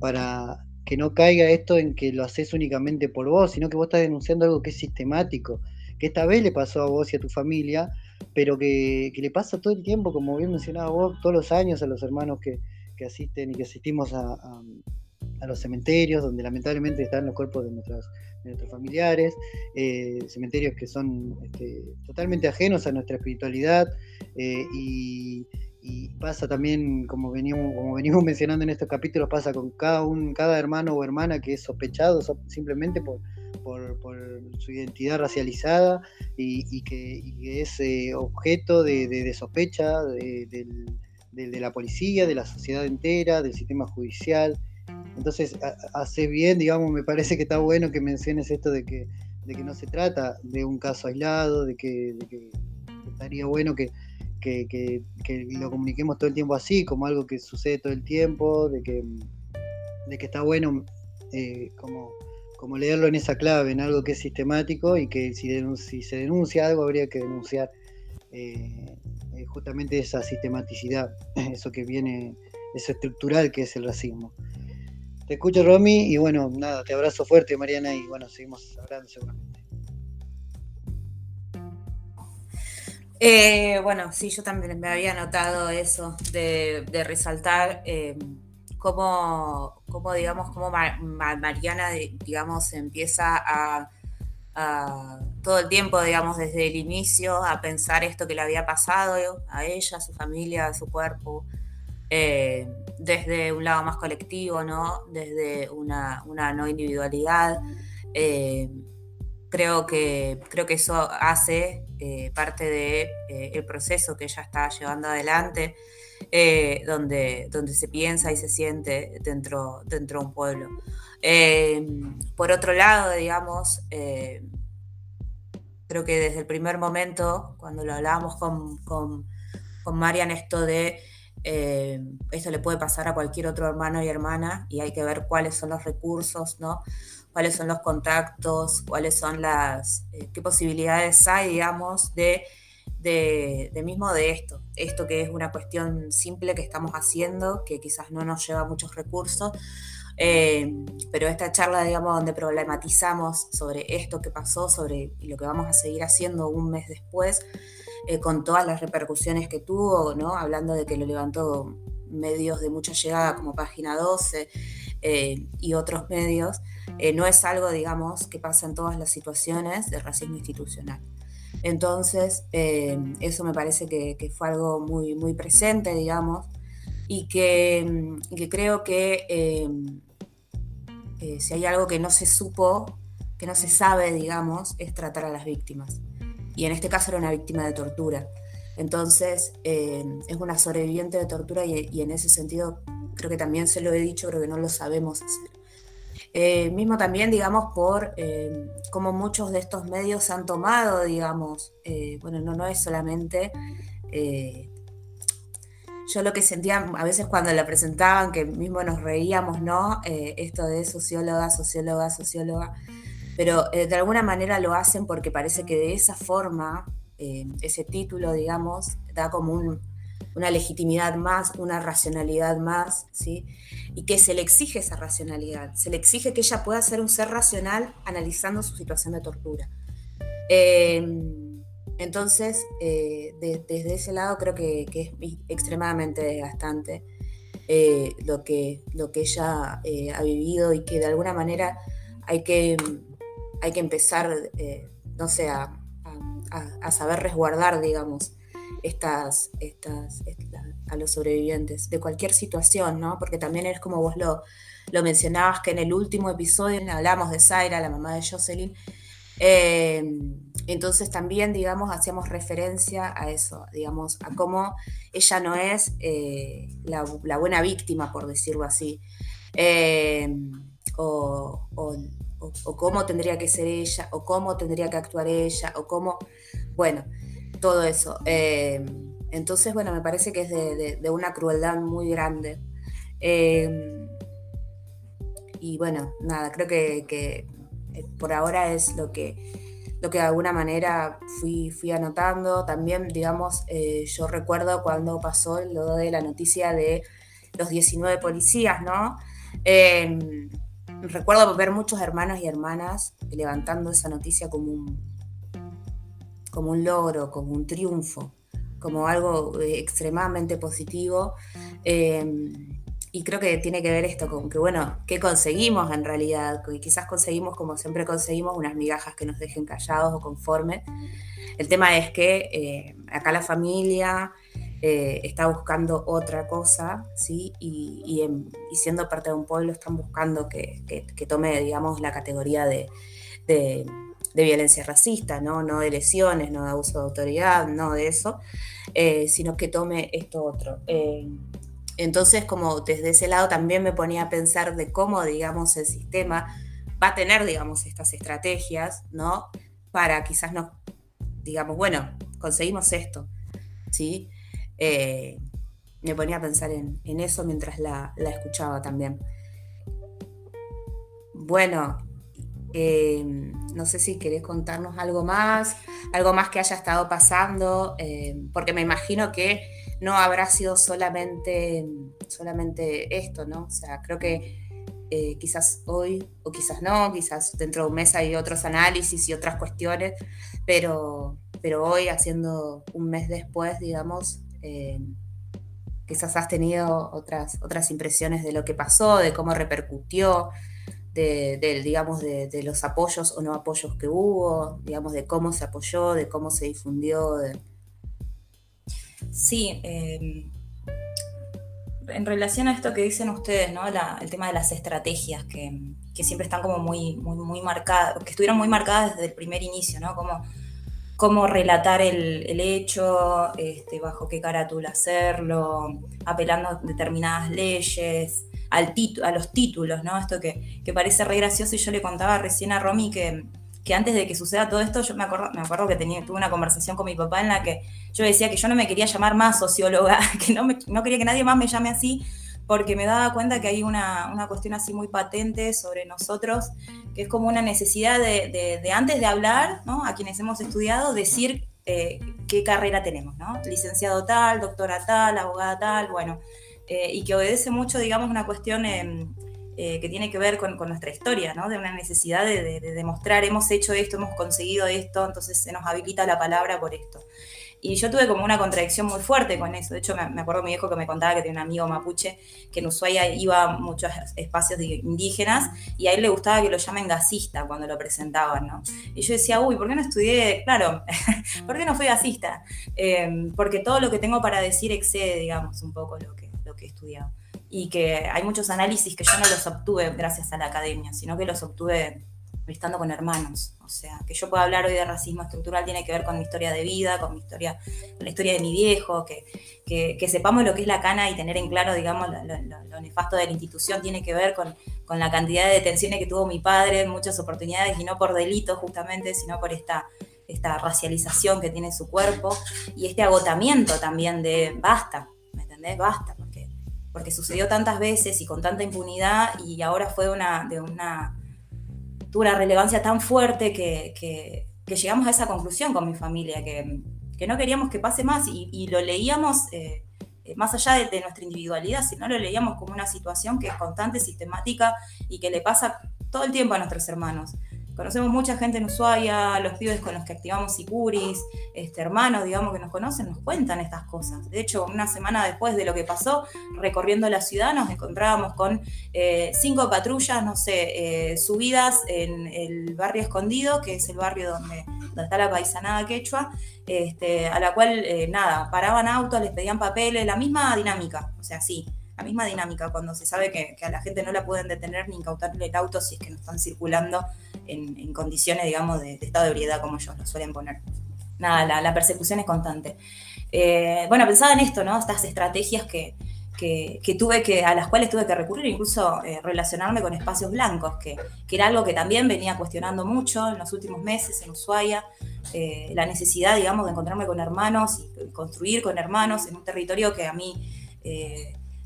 para que no caiga esto en que lo haces únicamente por vos, sino que vos estás denunciando algo que es sistemático, que esta vez le pasó a vos y a tu familia, pero que, le pasa todo el tiempo, como bien mencionaba vos, todos los años a los hermanos que, asisten y que asistimos a, los cementerios, donde lamentablemente están los cuerpos de nuestras, nuestros familiares, eh, cementerios que son este, totalmente ajenos a nuestra espiritualidad eh, y, pasa también, como venimos, como venimos mencionando en estos capítulos, pasa con cada, un, cada hermano o hermana que es sospechado simplemente por, por, su identidad racializada y, que, es eh, objeto de, sospecha de, la policía, de la sociedad entera, del sistema judicial. Entonces, hace bien, digamos, me parece que está bueno que menciones esto de que, de que no se trata de un caso aislado, de que, estaría bueno que, lo comuniquemos todo el tiempo así, como algo que sucede todo el tiempo, de que, está bueno eh, como, como leerlo en esa clave, en algo que es sistemático y que si, si se denuncia algo habría que denunciar eh, eh, justamente esa sistematicidad, eso que viene, eso estructural que es el racismo. Te escucho, Romy, y bueno, nada, te abrazo fuerte, Mariana, y bueno, seguimos hablando seguramente. Eh, bueno, sí, yo también me había notado eso, de, resaltar eh, cómo, digamos, cómo Mariana, digamos, empieza a, todo el tiempo, digamos, desde el inicio, a pensar esto que le había pasado a ella, a su familia, a su cuerpo, eh, desde un lado más colectivo, ¿no? desde una, no individualidad. Eh, creo, que, creo que eso hace eh, parte del de, el proceso que ella está llevando adelante, donde, donde se piensa y se siente dentro, dentro de un pueblo. por otro lado, digamos, creo que desde el primer momento, cuando lo hablábamos con, con, con Marian, esto de eh, esto le puede pasar a cualquier otro hermano y hermana y hay que ver cuáles son los recursos, ¿no? cuáles son los contactos, cuáles son las, eh, qué posibilidades hay, digamos, de de, mismo de esto, esto que es una cuestión simple que estamos haciendo, que quizás no nos lleva muchos recursos, eh, pero esta charla, digamos, donde problematizamos sobre esto que pasó, sobre lo que vamos a seguir haciendo un mes después, eh, con todas las repercusiones que tuvo, ¿no? Hablando de que lo levantó medios de mucha llegada como Página 12 eh, y otros medios, no es algo, digamos, que pasa en todas las situaciones de racismo institucional. Entonces, eso me parece que, fue algo muy, muy presente, digamos, y que, que creo que eh, si hay algo que no se supo, que no se sabe, digamos, es tratar a las víctimas. Y en este caso era una víctima de tortura. Entonces, eh, es una sobreviviente de tortura y, en ese sentido creo que también se lo he dicho, creo que no lo sabemos hacer. Eh, mismo también, digamos, por cómo muchos de estos medios han tomado, digamos, bueno, no, no es solamente yo lo que sentía a veces cuando la presentaban, que mismo nos reíamos, ¿no? Eh, esto de socióloga, socióloga, socióloga, pero eh, de alguna manera lo hacen porque parece que de esa forma, eh, ese título, digamos, da como una legitimidad más, una racionalidad más, ¿sí? Y que se le exige esa racionalidad, se le exige que ella pueda ser un ser racional analizando su situación de tortura. Entonces, eh, desde ese lado creo que, es extremadamente desgastante lo, que, lo que ella ha vivido y que de alguna manera hay que, hay que empezar, no sé, a, saber resguardar, digamos, estas, estas, a los sobrevivientes de cualquier situación, ¿no? Porque también es como vos lo, lo mencionabas, que en el último episodio hablamos de Zaira, la mamá de Jocelyn, entonces también, digamos, hacíamos referencia a eso, digamos, a cómo ella no es eh, la, buena víctima, por decirlo así, o, cómo tendría que ser ella, o cómo tendría que actuar ella, o cómo, bueno, todo eso. Em, entonces, bueno, me parece que es de, una crueldad muy grande. Em, y bueno, nada, creo que, eh, por ahora es lo que lo que de alguna manera fui, anotando. También, digamos, eh, yo recuerdo cuando pasó lo de la noticia de los 19 policías, ¿no? Recuerdo ver muchos hermanos y hermanas levantando esa noticia como un, como un logro, como un triunfo, como algo eh, extremadamente positivo. Em, y creo que tiene que ver esto con que, bueno, ¿qué conseguimos en realidad? Que quizás conseguimos, como siempre conseguimos, unas migajas que nos dejen callados o conformes. El tema es que eh, acá la familia eh, está buscando otra cosa, ¿sí? Y, siendo parte de un pueblo están buscando que, tome, digamos, la categoría de, violencia racista, ¿no? No de lesiones, no de abuso de autoridad, no de eso, eh, sino que tome esto otro. Entonces, como desde ese lado también me ponía a pensar de cómo, digamos, el sistema va a tener, digamos, estas estrategias, ¿no? Para quizás no, digamos, bueno, conseguimos esto, ¿sí? Eh, me ponía a pensar en, eso mientras la, escuchaba también. Bueno, eh, no sé si querés contarnos algo más, algo más que haya estado pasando, eh, porque me imagino que no habrá sido solamente, solamente esto, ¿no? O sea, creo que quizás hoy o quizás no, quizás dentro de un mes hay otros análisis y otras cuestiones, pero, pero hoy, haciendo un mes después, digamos, eh, quizás has tenido otras, otras impresiones de lo que pasó, de cómo repercutió, de, digamos, de, los apoyos o no apoyos que hubo, digamos, de cómo se apoyó, de cómo se difundió. Sí, em, en relación a esto que dicen ustedes, ¿no? el tema de las estrategias que, siempre están como muy, muy, muy marcadas, que estuvieron muy marcadas desde el primer inicio, ¿no? Como cómo relatar el, hecho, este, bajo qué carátula hacerlo, apelando a determinadas leyes, al a los títulos, ¿no? Esto que, que parece re gracioso y yo le contaba recién a Romy que que antes de que suceda todo esto, yo me acuerdo, me acuerdo que tenía, tuve una conversación con mi papá en la que yo decía que yo no me quería llamar más socióloga, que no, no quería que nadie más me llame así, porque me daba cuenta que hay una, una cuestión así muy patente sobre nosotros, que es como una necesidad de, de, antes de hablar, ¿no? a quienes hemos estudiado, decir eh, qué carrera tenemos, ¿no? Licenciado tal, doctora tal, abogada tal, bueno, eh, y que obedece mucho, digamos, una cuestión em, eh, que tiene que ver con, nuestra historia, ¿no? De una necesidad de, demostrar, hemos hecho esto, hemos conseguido esto, entonces se nos habilita la palabra por esto. Y yo tuve como una contradicción muy fuerte con eso. De hecho, me, acuerdo mi viejo que me contaba que tenía un amigo mapuche que en Ushuaia iba a muchos espacios indígenas y a él le gustaba que lo llamen gasista cuando lo presentaban, ¿no? Y yo decía, uy, ¿por qué no estudié? Claro, ¿por qué no fui gasista? Em, porque todo lo que tengo para decir excede, digamos, un poco lo que, lo que he estudiado y que hay muchos análisis que yo no los obtuve gracias a la academia, sino que los obtuve estando con hermanos. O sea, que yo pueda hablar hoy de racismo estructural tiene que ver con mi historia de vida, con mi historia, con la historia de mi viejo, que, que, sepamos lo que es la cana y tener en claro, digamos, lo, nefasto de la institución tiene que ver con, con, la cantidad de detenciones que tuvo mi padre muchas oportunidades, y no por delito justamente, sino por esta, esta racialización que tiene su cuerpo y este agotamiento también de basta, ¿me entendés? Basta, porque, porque sucedió tantas veces y con tanta impunidad y ahora fue una, de una tuvo una relevancia tan fuerte que, llegamos a esa conclusión con mi familia, que, no queríamos que pase más y, lo leíamos eh, más allá de, nuestra individualidad, sino lo leíamos como una situación que es constante, sistemática y que le pasa todo el tiempo a nuestros hermanos. Conocemos mucha gente en Ushuaia, los pibes con los que activamos Sicuris, este, hermanos, digamos, que nos conocen, nos cuentan estas cosas. De hecho, una semana después de lo que pasó, recorriendo la ciudad, nos encontrábamos con eh, cinco patrullas, no sé, eh, subidas en el barrio escondido, que es el barrio donde, está la paisanada quechua, este, a la cual, eh, nada, paraban autos, les pedían papeles, la misma dinámica, o sea, sí la misma dinámica cuando se sabe que, a la gente no la pueden detener ni incautarle el auto si es que no están circulando en, condiciones, digamos, de, estado de ebriedad, como ellos lo suelen poner. Nada, la, persecución es constante. Eh, bueno, pensaba en esto, ¿no? Estas estrategias que, tuve que, a las cuales tuve que recurrir, incluso eh, relacionarme con espacios blancos, que, era algo que también venía cuestionando mucho en los últimos meses en Ushuaia, eh, la necesidad, digamos, de encontrarme con hermanos y construir con hermanos en un territorio que a mí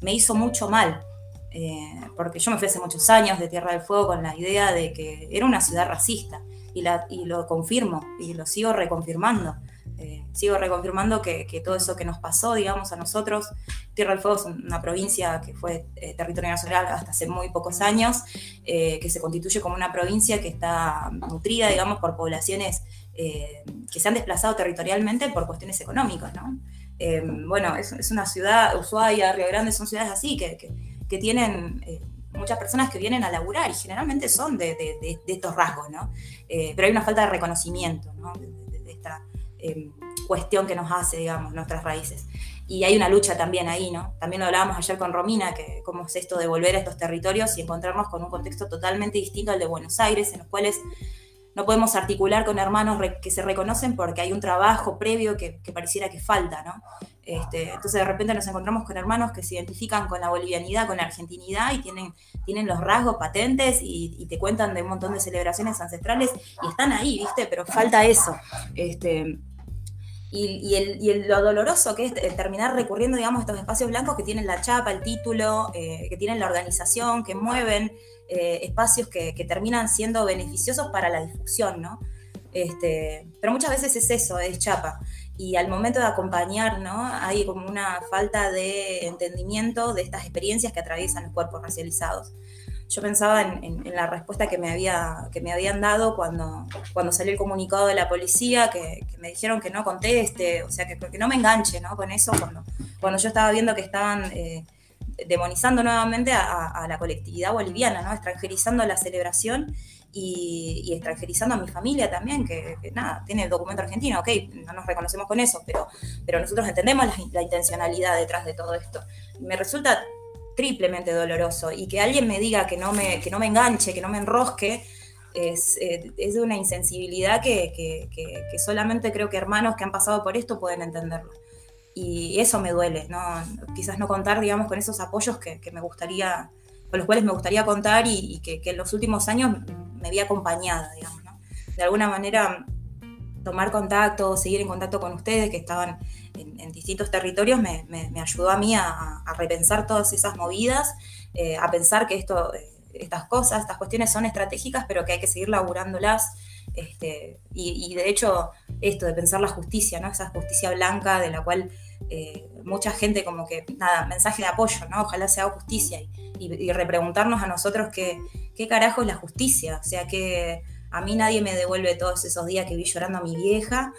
me hizo mucho mal, eh, porque yo me fui hace muchos años de Tierra del Fuego con la idea de que era una ciudad racista, y, lo confirmo, y lo sigo reconfirmando. Eh, sigo reconfirmando que, todo eso que nos pasó, digamos, a nosotros, Tierra del Fuego es una provincia que fue eh, territorio nacional hasta hace muy pocos años, que se constituye como una provincia que está nutrida, digamos, por poblaciones que se han desplazado territorialmente por cuestiones económicas, ¿no? Em, bueno, es, una ciudad, Ushuaia, Río Grande, son ciudades así que, que, tienen eh, muchas personas que vienen a laburar y generalmente son de, estos rasgos, ¿no? Eh, pero hay una falta de reconocimiento, ¿no? De, esta em, cuestión que nos hace, digamos, nuestras raíces. Y hay una lucha también ahí, ¿no? También lo hablábamos ayer con Romina, que cómo es esto de volver a estos territorios y encontrarnos con un contexto totalmente distinto al de Buenos Aires, en los cuales no podemos articular con hermanos que se reconocen porque hay un trabajo previo que, pareciera que falta, ¿no? Este, entonces de repente nos encontramos con hermanos que se identifican con la bolivianidad, con la argentinidad y tienen, tienen los rasgos patentes y, te cuentan de un montón de celebraciones ancestrales y están ahí, ¿viste? Pero falta eso. Este, y, el, lo doloroso que es terminar recurriendo, digamos, a estos espacios blancos que tienen la chapa, el título, eh, que tienen la organización, que mueven eh, espacios que, terminan siendo beneficiosos para la difusión, ¿no? Este, pero muchas veces es eso, es chapa. Y al momento de acompañar, ¿no? Hay como una falta de entendimiento de estas experiencias que atraviesan los cuerpos racializados. Yo pensaba en, la respuesta que me, había, que me habían dado cuando, cuando salió el comunicado de la policía, que, me dijeron que no conteste, o sea, que, que no me enganche ¿no? con eso, cuando, cuando yo estaba viendo que estaban eh, demonizando nuevamente a, la colectividad boliviana, ¿no? extranjerizando la celebración y, extranjerizando a mi familia también, que, nada, tiene el documento argentino, ok, no nos reconocemos con eso, pero, pero nosotros entendemos la, intencionalidad detrás de todo esto. Me resulta triplemente doloroso y que alguien me diga que no me, que no me enganche, que no me enrosque, es, eh, de una insensibilidad que, que, solamente creo que hermanos que han pasado por esto pueden entenderlo y eso me duele, ¿no? Quizás no contar, digamos, con esos apoyos que, me gustaría, con los cuales me gustaría contar y, que, en los últimos años me vi acompañada, digamos, ¿no? De alguna manera tomar contacto, seguir en contacto con ustedes que estaban en, distintos territorios me, ayudó a mí a, repensar todas esas movidas, eh, a pensar que esto, eh, estas cosas, estas cuestiones son estratégicas, pero que hay que seguir laburándolas Este, y, de hecho, esto de pensar la justicia, ¿no? Esa justicia blanca de la cual eh, mucha gente como que, nada, mensaje de apoyo, ¿no? Ojalá se haga justicia y, repreguntarnos a nosotros qué, qué carajo es la justicia. O sea, que a mí nadie me devuelve todos esos días que vi llorando a mi vieja.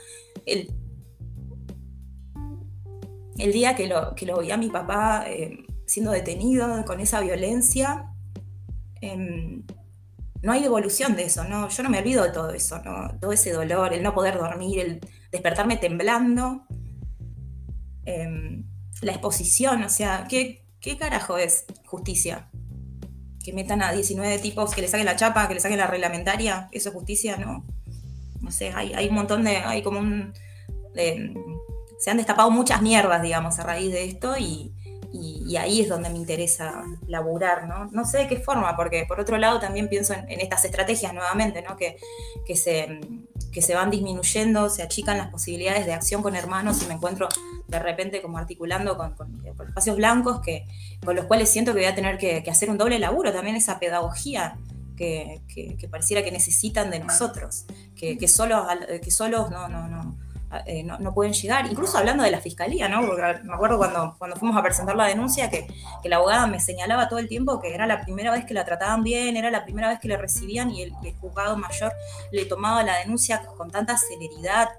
El, el día que lo, que lo vi a mi papá eh, siendo detenido con esa violencia, em, no hay devolución de eso, ¿no? Yo no me olvido de todo eso, ¿no? Todo ese dolor, el no poder dormir, el despertarme temblando, em, la exposición, o sea, ¿qué, ¿qué carajo es justicia? Que metan a 19 tipos, que le saquen la chapa, que le saquen la reglamentaria, ¿eso es justicia? No. No sé, hay, hay un montón de, hay como un... se han destapado muchas mierdas, digamos, a raíz de esto y, y, ahí es donde me interesa laburar, ¿no? No sé de qué forma, porque por otro lado también pienso en, estas estrategias nuevamente, ¿no? Que, que, se, que se van disminuyendo, se achican las posibilidades de acción con hermanos y me encuentro de repente como articulando con, con, espacios blancos que, con los cuales siento que voy a tener que, hacer un doble laburo, también esa pedagogía que, que, pareciera que necesitan de nosotros, que, que que no, no, no, eh, no, pueden llegar, incluso hablando de la fiscalía, ¿no? Porque me acuerdo cuando, cuando fuimos a presentar la denuncia que, la abogada me señalaba todo el tiempo que era la primera vez que la trataban bien, era la primera vez que le recibían y el juzgado mayor le tomaba la denuncia con tanta celeridad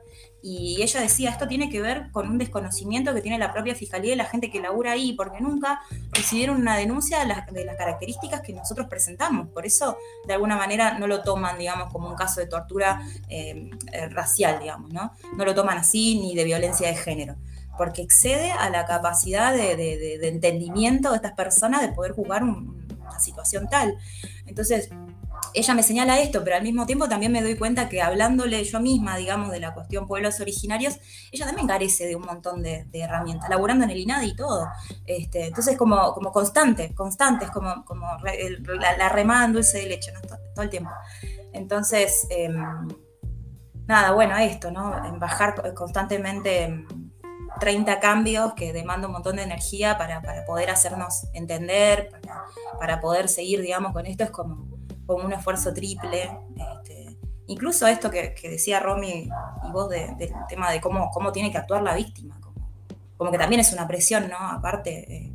y ella decía, esto tiene que ver con un desconocimiento que tiene la propia fiscalía y la gente que labura ahí, porque nunca recibieron una denuncia de las, características que nosotros presentamos. Por eso, de alguna manera, no lo toman, digamos, como un caso de tortura eh, eh, racial, digamos, ¿no? No lo toman así ni de violencia de género, porque excede a la capacidad de, entendimiento de estas personas de poder jugar una situación tal. Entonces, ella me señala esto, pero al mismo tiempo también me doy cuenta que hablándole yo misma, digamos, de la cuestión pueblos originarios, ella también carece de un montón de, herramientas, laburando en el INADI y todo. Este, entonces, como, como constante, constante, es como, como la, remada en dulce de leche, ¿no? todo, el tiempo. Entonces, em, nada, bueno, esto, ¿no? En bajar constantemente 30 cambios que demanda un montón de energía para, poder hacernos entender, para, para poder seguir, digamos, con esto es como con un esfuerzo triple. Este, incluso esto que, decía Romy y vos del tema de cómo, cómo tiene que actuar la víctima, como, que también es una presión, ¿no? Aparte, eh,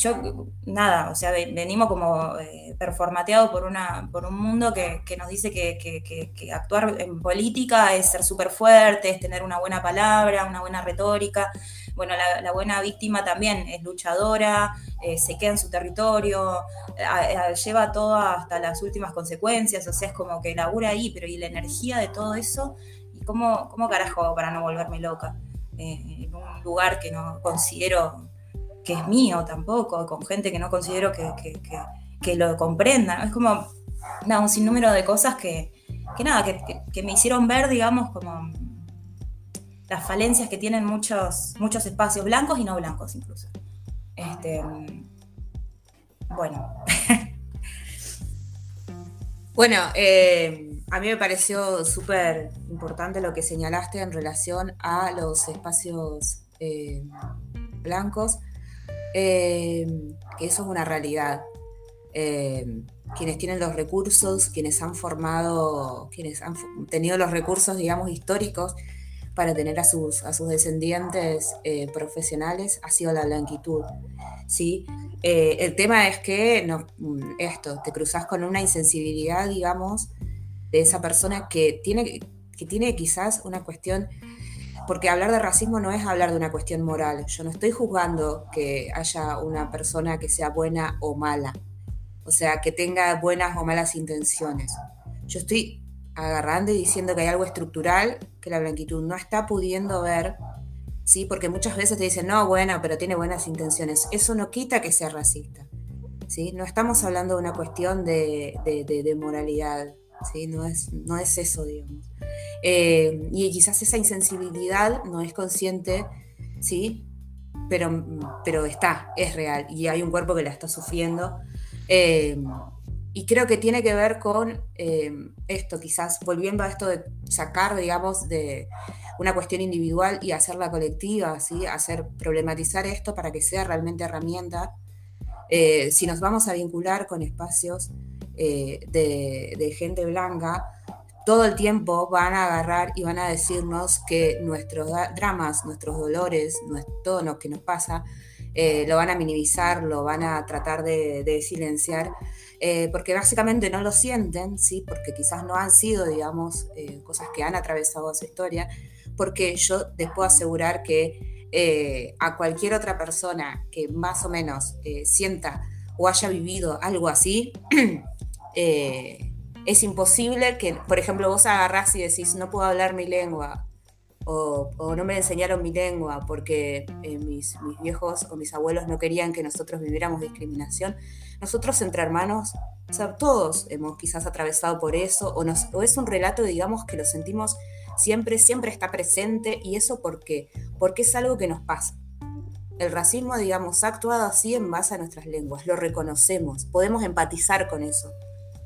yo, nada, o sea, venimos como eh, performateados por, una, por un mundo que, nos dice que, actuar en política es ser súper fuerte, es tener una buena palabra, una buena retórica. Bueno, la, buena víctima también es luchadora, eh, se queda en su territorio, lleva todo hasta las últimas consecuencias, o sea, es como que labura ahí, pero y la energía de todo eso, ¿y cómo, cómo carajo para no volverme loca? Eh, en un lugar que no considero que es mío tampoco, con gente que no considero que, lo comprenda. Es como un sinnúmero de cosas que, nada, que, me hicieron ver, digamos, como las falencias que tienen muchos, muchos espacios blancos y no blancos incluso. Este, bueno. bueno, eh, a mí me pareció súper importante lo que señalaste en relación a los espacios eh, blancos eh, que eso es una realidad. Eh, quienes tienen los recursos, quienes han formado, quienes han tenido los recursos, digamos, históricos para tener a sus, a sus descendientes eh, profesionales, ha sido la blanquitud. ¿sí? el tema es que no, mm, esto, te cruzas con una insensibilidad, digamos, de esa persona que tiene, que tiene quizás una cuestión porque hablar de racismo no es hablar de una cuestión moral. Yo no estoy juzgando que haya una persona que sea buena o mala, o sea, que tenga buenas o malas intenciones. Yo estoy agarrando y diciendo que hay algo estructural que la blanquitud no está pudiendo ver, ¿sí? Porque muchas veces te dicen, no, bueno, pero tiene buenas intenciones. Eso no quita que sea racista, ¿sí? No estamos hablando de una cuestión de, de moralidad, ¿sí? No es, no es eso, digamos. Eh, y quizás esa insensibilidad no es consciente, ¿sí? Pero, pero está, es real y hay un cuerpo que la está sufriendo. Eh, y creo que tiene que ver con eh, esto, quizás volviendo a esto de sacar, digamos, de una cuestión individual y hacerla colectiva, ¿sí? hacer problematizar esto para que sea realmente herramienta. si nos vamos a vincular con espacios de, de gente blanca, todo el tiempo van a agarrar y van a decirnos que nuestros dramas, nuestros dolores, todo lo que nos pasa, eh, lo van a minimizar, lo van a tratar de, silenciar, eh, porque básicamente no lo sienten, ¿sí? porque quizás no han sido, digamos, eh, cosas que han atravesado esa historia, porque yo les puedo asegurar que a cualquier otra persona que más o menos sienta o haya vivido algo así, es imposible que, por ejemplo, vos agarrás y decís, no puedo hablar mi lengua, o, no me enseñaron mi lengua porque eh, mis, viejos o mis abuelos no querían que nosotros viviéramos discriminación. Nosotros entre hermanos, o sea, todos hemos quizás atravesado por eso, o, nos, o es un relato, digamos, que lo sentimos siempre, siempre está presente, y eso ¿por qué? Porque es algo que nos pasa. El racismo, digamos, ha actuado así en base a nuestras lenguas, lo reconocemos, podemos empatizar con eso.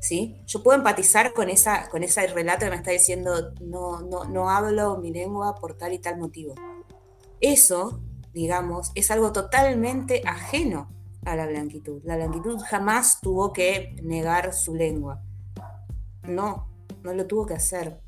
¿Sí? Yo puedo empatizar con, esa, con ese relato que me está diciendo, no, no, no hablo mi lengua por tal y tal motivo. Eso, digamos, es algo totalmente ajeno a la blanquitud. La blanquitud jamás tuvo que negar su lengua. No, no lo tuvo que hacer.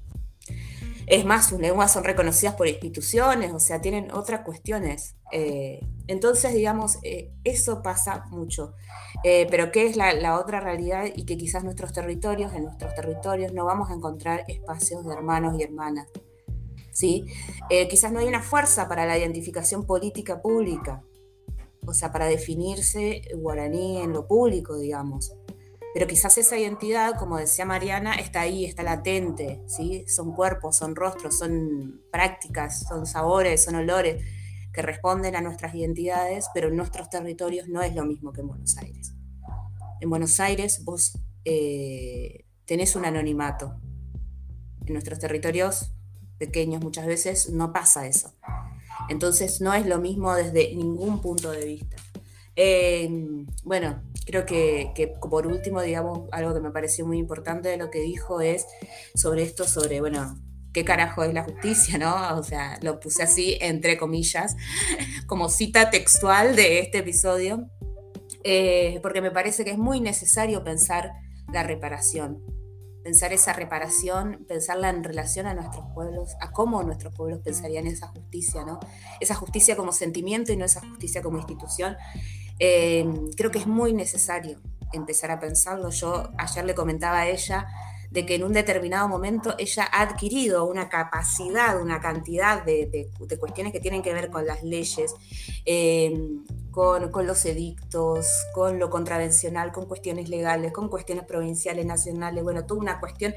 Es más, sus lenguas son reconocidas por instituciones, o sea, tienen otras cuestiones. Eh, entonces, digamos, eh, eso pasa mucho. Eh, pero ¿qué es la, otra realidad? Y que quizás nuestros territorios, en nuestros territorios, no vamos a encontrar espacios de hermanos y hermanas. ¿sí? quizás no hay una fuerza para la identificación política pública, o sea, para definirse guaraní en lo público, digamos pero quizás esa identidad, como decía Mariana, está ahí, está latente, ¿sí? Son cuerpos, son rostros, son prácticas, son sabores, son olores que responden a nuestras identidades, pero en nuestros territorios no es lo mismo que en Buenos Aires. En Buenos Aires vos eh, tenés un anonimato. En nuestros territorios pequeños muchas veces no pasa eso. Entonces no es lo mismo desde ningún punto de vista. Eh, bueno, creo que, por último, digamos, algo que me pareció muy importante de lo que dijo es sobre esto, sobre, bueno, qué carajo es la justicia, ¿no? O sea, lo puse así, entre comillas, como cita textual de este episodio, eh, porque me parece que es muy necesario pensar la reparación, pensar esa reparación, pensarla en relación a nuestros pueblos, a cómo nuestros pueblos pensarían esa justicia, ¿no? Esa justicia como sentimiento y no esa justicia como institución. Eh, creo que es muy necesario empezar a pensarlo. Yo ayer le comentaba a ella de que en un determinado momento ella ha adquirido una capacidad, una cantidad de, cuestiones que tienen que ver con las leyes, eh, con, los edictos, con lo contravencional, con cuestiones legales, con cuestiones provinciales, nacionales, bueno, toda una cuestión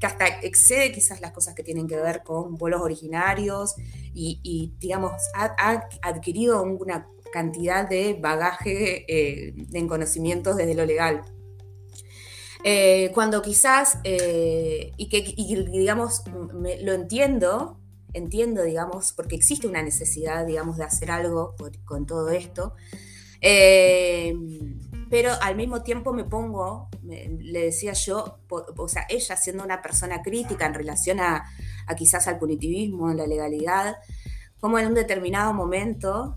que hasta excede quizás las cosas que tienen que ver con pueblos originarios y, digamos, ha, ha adquirido una cantidad de bagaje eh, en conocimientos desde lo legal. Eh, cuando quizás, eh, y que digamos, lo entiendo, entiendo, digamos, porque existe una necesidad, digamos, de hacer algo con todo esto, pero al mismo tiempo me pongo, le decía yo, o sea, ella siendo una persona crítica en relación a, quizás al punitivismo, a la legalidad, como en un determinado momento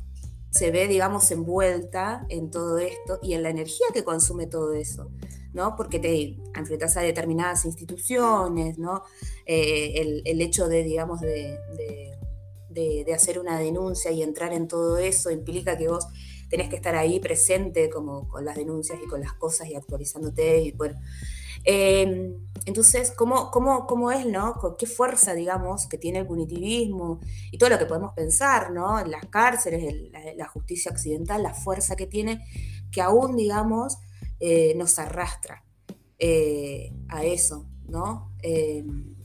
se ve, digamos, envuelta en todo esto y en la energía que consume todo eso, ¿no? Porque te enfrentas a determinadas instituciones, ¿no? Eh, el, hecho de, digamos, de, hacer una denuncia y entrar en todo eso implica que vos tenés que estar ahí presente como con las denuncias y con las cosas y actualizándote y bueno. Em, entonces, ¿cómo, cómo, cómo es, no? ¿Con qué fuerza, digamos, que tiene el punitivismo y todo lo que podemos pensar, ¿no? Las cárceles, la, justicia occidental, la fuerza que tiene, que aún, digamos, eh, nos arrastra eh, a eso, ¿no? Em,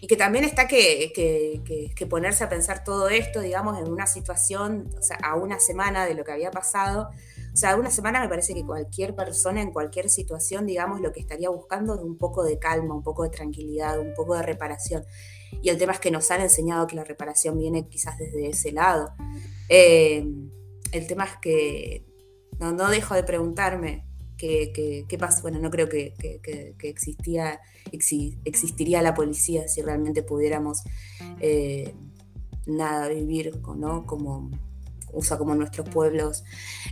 y que también está que, que, ponerse a pensar todo esto, digamos, en una situación, o sea, a una semana de lo que había pasado, o sea, una semana me parece que cualquier persona en cualquier situación, digamos, lo que estaría buscando es un poco de calma, un poco de tranquilidad, un poco de reparación. Y el tema es que nos han enseñado que la reparación viene quizás desde ese lado. Eh, el tema es que no, dejo de preguntarme qué, pasa. Bueno, no creo que, existía, existiría la policía si realmente pudiéramos eh, nada vivir ¿no? como usa como nuestros pueblos,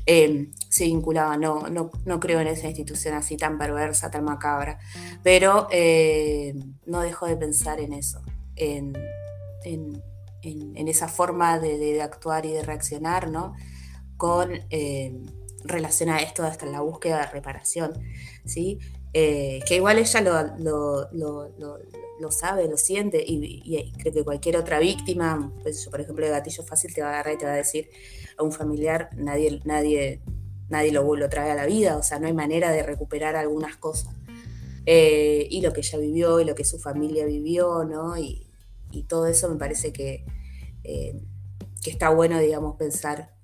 em, se vinculaba. No, no, no, creo en esa institución así tan perversa, tan macabra, pero eh, no dejo de pensar en eso, en, esa forma de, actuar y de reaccionar, ¿no? Con relación a esto hasta la búsqueda de reparación, ¿sí? Eh, que igual ella lo, lo, sabe, lo siente, y, creo que cualquier otra víctima, pues por ejemplo, de gatillo fácil te va a agarrar y te va a decir a un familiar, nadie, nadie, nadie lo, lo trae a la vida, o sea, no hay manera de recuperar algunas cosas. Eh, y lo que ella vivió y lo que su familia vivió, ¿no? Y, todo eso me parece que, eh, que está bueno, digamos, pensar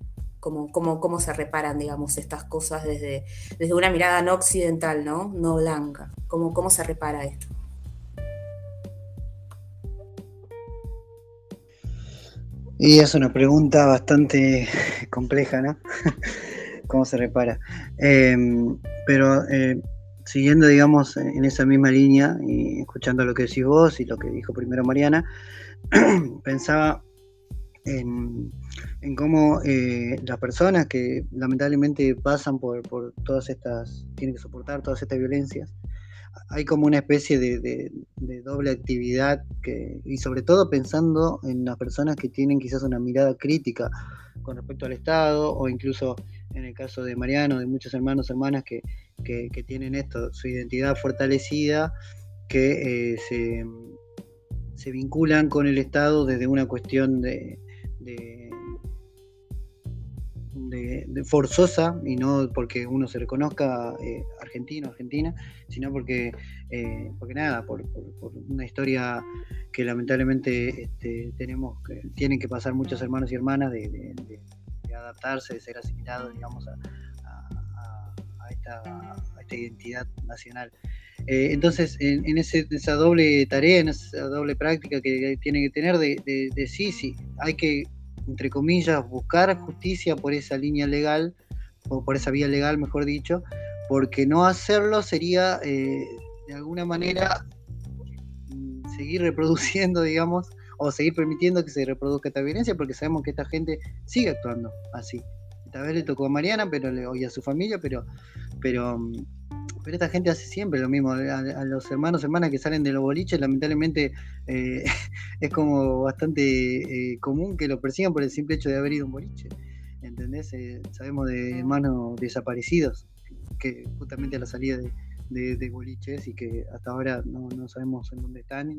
cómo, se reparan, digamos, estas cosas desde, desde una mirada no occidental, ¿no? No blanca. ¿Cómo, cómo se repara esto? Y es una pregunta bastante compleja, ¿no? ¿Cómo se repara? Em, pero eh, siguiendo, digamos, en esa misma línea y escuchando lo que decís vos y lo que dijo primero Mariana, pensaba en, cómo eh, las personas que lamentablemente pasan por, todas estas, tienen que soportar todas estas violencias, hay como una especie de, doble actividad que, y sobre todo pensando en las personas que tienen quizás una mirada crítica con respecto al Estado o incluso en el caso de Mariano, de muchos hermanos, hermanas que, tienen esto, su identidad fortalecida, que eh, se, se vinculan con el Estado desde una cuestión de, de, forzosa y no porque uno se reconozca eh, argentino, argentina, sino porque, eh, porque nada, por, una historia que lamentablemente este, tenemos, que tienen que pasar muchos hermanos y hermanas de, adaptarse, de ser asimilados, digamos, a, esta, identidad nacional. Eh, entonces, en, esa doble tarea, en esa doble práctica que tiene que tener de sí, sí, hay que entre comillas, buscar justicia por esa línea legal, o por esa vía legal, mejor dicho, porque no hacerlo sería, eh, de alguna manera, mm, seguir reproduciendo, digamos, o seguir permitiendo que se reproduzca esta violencia, porque sabemos que esta gente sigue actuando así. Esta vez le tocó a Mariana pero le, y a su familia, pero, pero mm, pero esta gente hace siempre lo mismo. A, los hermanos, hermanas que salen de los boliches, lamentablemente eh, es como bastante eh, común que lo persigan por el simple hecho de haber ido a un boliche. ¿Entendés? Eh, sabemos de hermanos desaparecidos, que justamente a la salida de, boliches y que hasta ahora no, sabemos en dónde están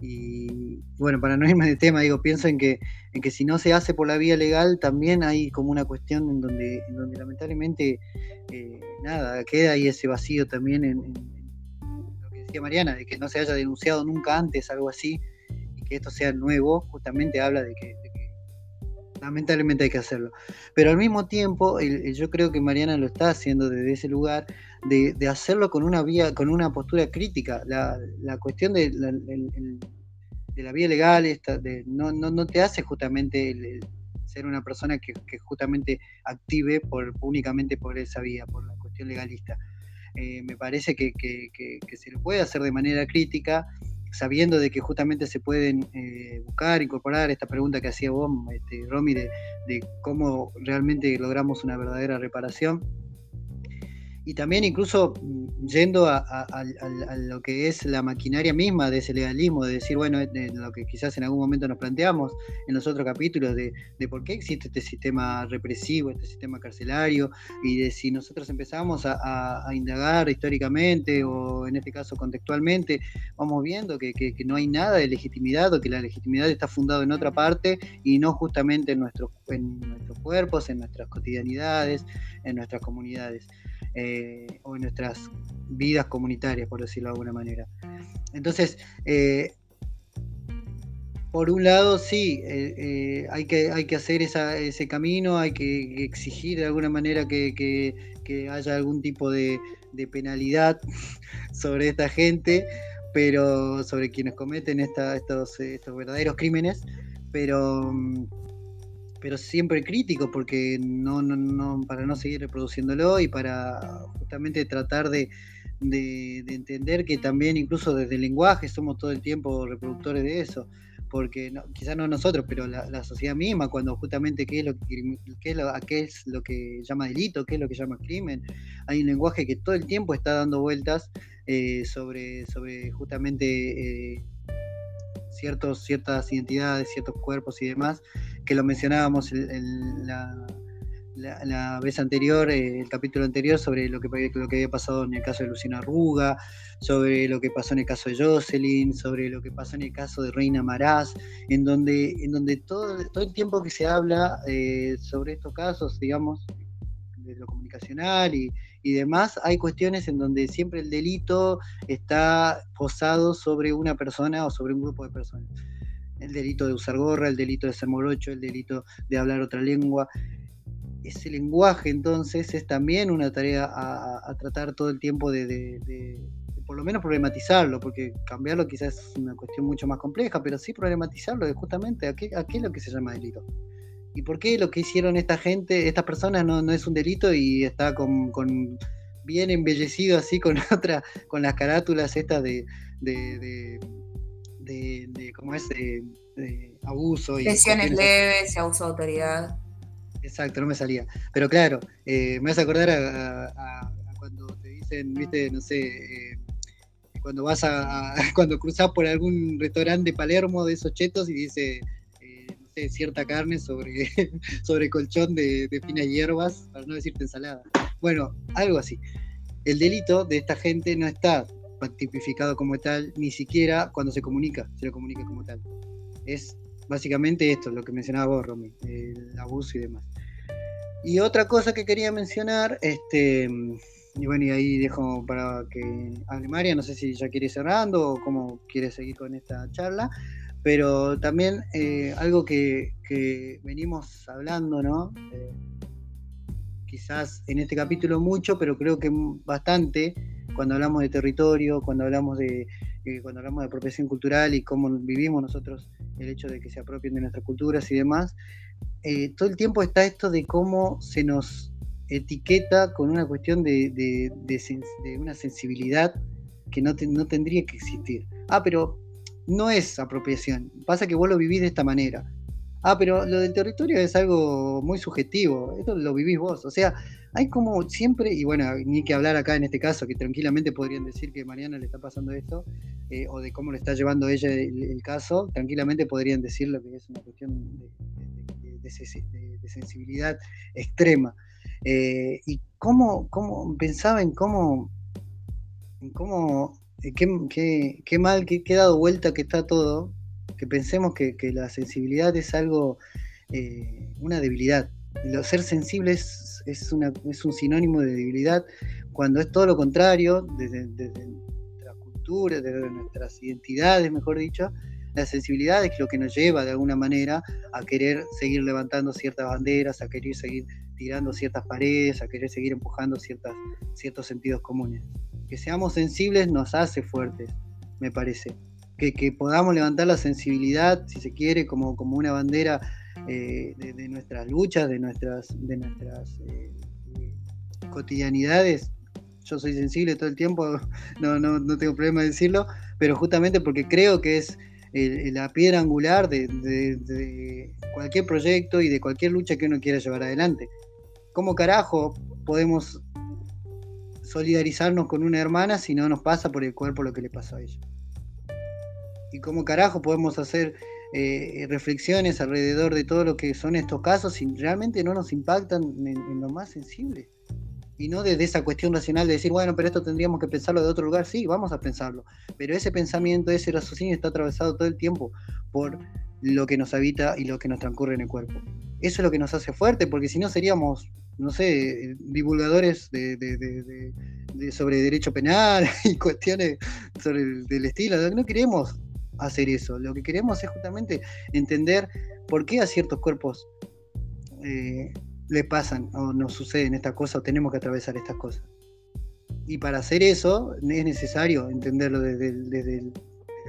y, bueno, para no irme de tema, digo, pienso en que, en que si no se hace por la vía legal, también hay como una cuestión en donde, en donde lamentablemente, eh, nada, queda ahí ese vacío también en, lo que decía Mariana, de que no se haya denunciado nunca antes algo así, y que esto sea nuevo, justamente habla de que, lamentablemente hay que hacerlo. Pero al mismo tiempo, yo creo que Mariana lo está haciendo desde ese lugar, de, hacerlo con una vía, con una postura crítica. La, cuestión de la, vía legal esta, de, no, no, te hace justamente ser una persona que, justamente active por, únicamente por esa vía, por la cuestión legalista. Eh, me parece que, se lo puede hacer de manera crítica, sabiendo de que justamente se pueden eh, buscar, incorporar esta pregunta que hacía vos, este, Romy, de cómo realmente logramos una verdadera reparación y también incluso mm, yendo a, lo que es la maquinaria misma de ese legalismo, de decir, bueno, de lo que quizás en algún momento nos planteamos en los otros capítulos, de, por qué existe este sistema represivo, este sistema carcelario, y de si nosotros empezamos a, indagar históricamente o en este caso contextualmente, vamos viendo que, no hay nada de legitimidad o que la legitimidad está fundada en otra parte y no justamente en nuestros cuerpos, en nuestras cotidianidades, en nuestras comunidades. Eh, o en nuestras vidas comunitarias, por decirlo de alguna manera. Entonces, eh, por un lado, sí, eh, hay, que, hay que hacer ese camino, hay que exigir de alguna manera que, haya algún tipo de, penalidad sobre esta gente, pero sobre quienes cometen estos, estos verdaderos crímenes, pero mm, pero siempre crítico porque no, no, no, para no seguir reproduciéndolo y para justamente tratar de, entender que también incluso desde el lenguaje somos todo el tiempo reproductores de eso. porque no, quizás no nosotros, pero la, sociedad misma, cuando justamente qué es lo que qué es lo, qué es lo que llama delito, qué es lo que llama crimen, hay un lenguaje que todo el tiempo está dando vueltas eh, sobre, sobre justamente eh, ciertos, ciertas identidades, ciertos cuerpos y demás, que lo mencionábamos en la la, vez anterior, eh, el capítulo anterior, sobre lo que, lo que había pasado en el caso de Luciana Arruga, sobre lo que pasó en el caso de Jocelyn, sobre lo que pasó en el caso de Reina Maraz, en donde, en donde todo, todo el tiempo que se habla eh, sobre estos casos, digamos, de lo comunicacional y, y demás, hay cuestiones en donde siempre el delito está posado sobre una persona o sobre un grupo de personas. El delito de usar gorra, el delito de ser morocho, el delito de hablar otra lengua ese lenguaje entonces es también una tarea a, tratar todo el tiempo de, por lo menos problematizarlo, porque cambiarlo quizás es una cuestión mucho más compleja, pero sí problematizarlo de justamente a qué, a qué es lo que se llama delito. ¿Y por qué lo que hicieron esta gente, estas personas no, no es un delito y está con, con bien embellecido así con otra, con las carátulas estas de, de, de, de, ¿cómo es? de, abuso. y Lesiones leves y abuso de autoridad. Exacto, no me salía. Pero claro, eh, me vas a acordar a, cuando te dicen, viste, no sé, eh, cuando vas a, cuando cruzas por algún restaurante de Palermo de esos chetos y dice, cierta carne sobre, sobre colchón de, de finas hierbas, para no decirte ensalada. Bueno, algo así. El delito de esta gente no está tipificado como tal, ni siquiera cuando se comunica, se lo comunica como tal. Es básicamente esto, lo que mencionaba vos, Romy, el abuso y demás. Y otra cosa que quería mencionar, este, y bueno, y ahí dejo para que hable María, no sé si ya quiere ir cerrando o cómo quiere seguir con esta charla, pero también eh, algo que, venimos hablando, ¿no? Eh, quizás en este capítulo mucho, pero creo que bastante cuando hablamos de territorio, cuando hablamos de, cuando hablamos de apropiación cultural y cómo vivimos nosotros el hecho de que se apropien de nuestras culturas y demás, eh, todo el tiempo está esto de cómo se nos etiqueta con una cuestión de, de, una sensibilidad que no, no tendría que existir. Ah, pero no es apropiación, pasa que vos lo vivís de esta manera. Ah, pero lo del territorio es algo muy subjetivo, esto lo vivís vos. O sea, hay como siempre, y bueno, ni que hablar acá en este caso, que tranquilamente podrían decir que Mariana le está pasando esto, eh, o de cómo le está llevando ella el, caso, tranquilamente podrían decir lo que es una cuestión de, sensibilidad extrema. Eh, y cómo, cómo pensaba en cómo, en cómo eh, qué, qué, mal, qué, qué dado vuelta que está todo, que pensemos que, la sensibilidad es algo, eh, una debilidad. Lo, ser sensible es, es, un sinónimo de debilidad, cuando es todo lo contrario, desde, nuestra cultura, desde nuestras identidades, mejor dicho, la sensibilidad es lo que nos lleva de alguna manera a querer seguir levantando ciertas banderas, a querer seguir tirando ciertas paredes, a querer seguir empujando ciertas, ciertos sentidos comunes. Que seamos sensibles nos hace fuertes, me parece que, podamos levantar la sensibilidad, si se quiere, como, como una bandera eh, de, nuestras luchas, de nuestras, de nuestras eh, cotidianidades. Yo soy sensible todo el tiempo, no, no, no tengo problema de decirlo, pero justamente porque creo que es la piedra angular de, de, cualquier proyecto y de cualquier lucha que uno quiera llevar adelante. ¿Cómo carajo podemos solidarizarnos con una hermana si no nos pasa por el cuerpo lo que le pasó a ella? y cómo carajo podemos hacer eh, reflexiones alrededor de todo lo que son estos casos si realmente no nos impactan en, lo más sensible. Y no desde esa cuestión racional de decir, bueno, pero esto tendríamos que pensarlo de otro lugar. Sí, vamos a pensarlo. Pero ese pensamiento, ese raciocinio está atravesado todo el tiempo por lo que nos habita y lo que nos transcurre en el cuerpo. Eso es lo que nos hace fuerte, porque si no seríamos, no sé, divulgadores de, sobre derecho penal y cuestiones del estilo. No queremos hacer eso. Lo que queremos es justamente entender por qué a ciertos cuerpos eh, le pasan o nos suceden estas cosas o tenemos que atravesar estas cosas. Y para hacer eso es necesario entenderlo desde el,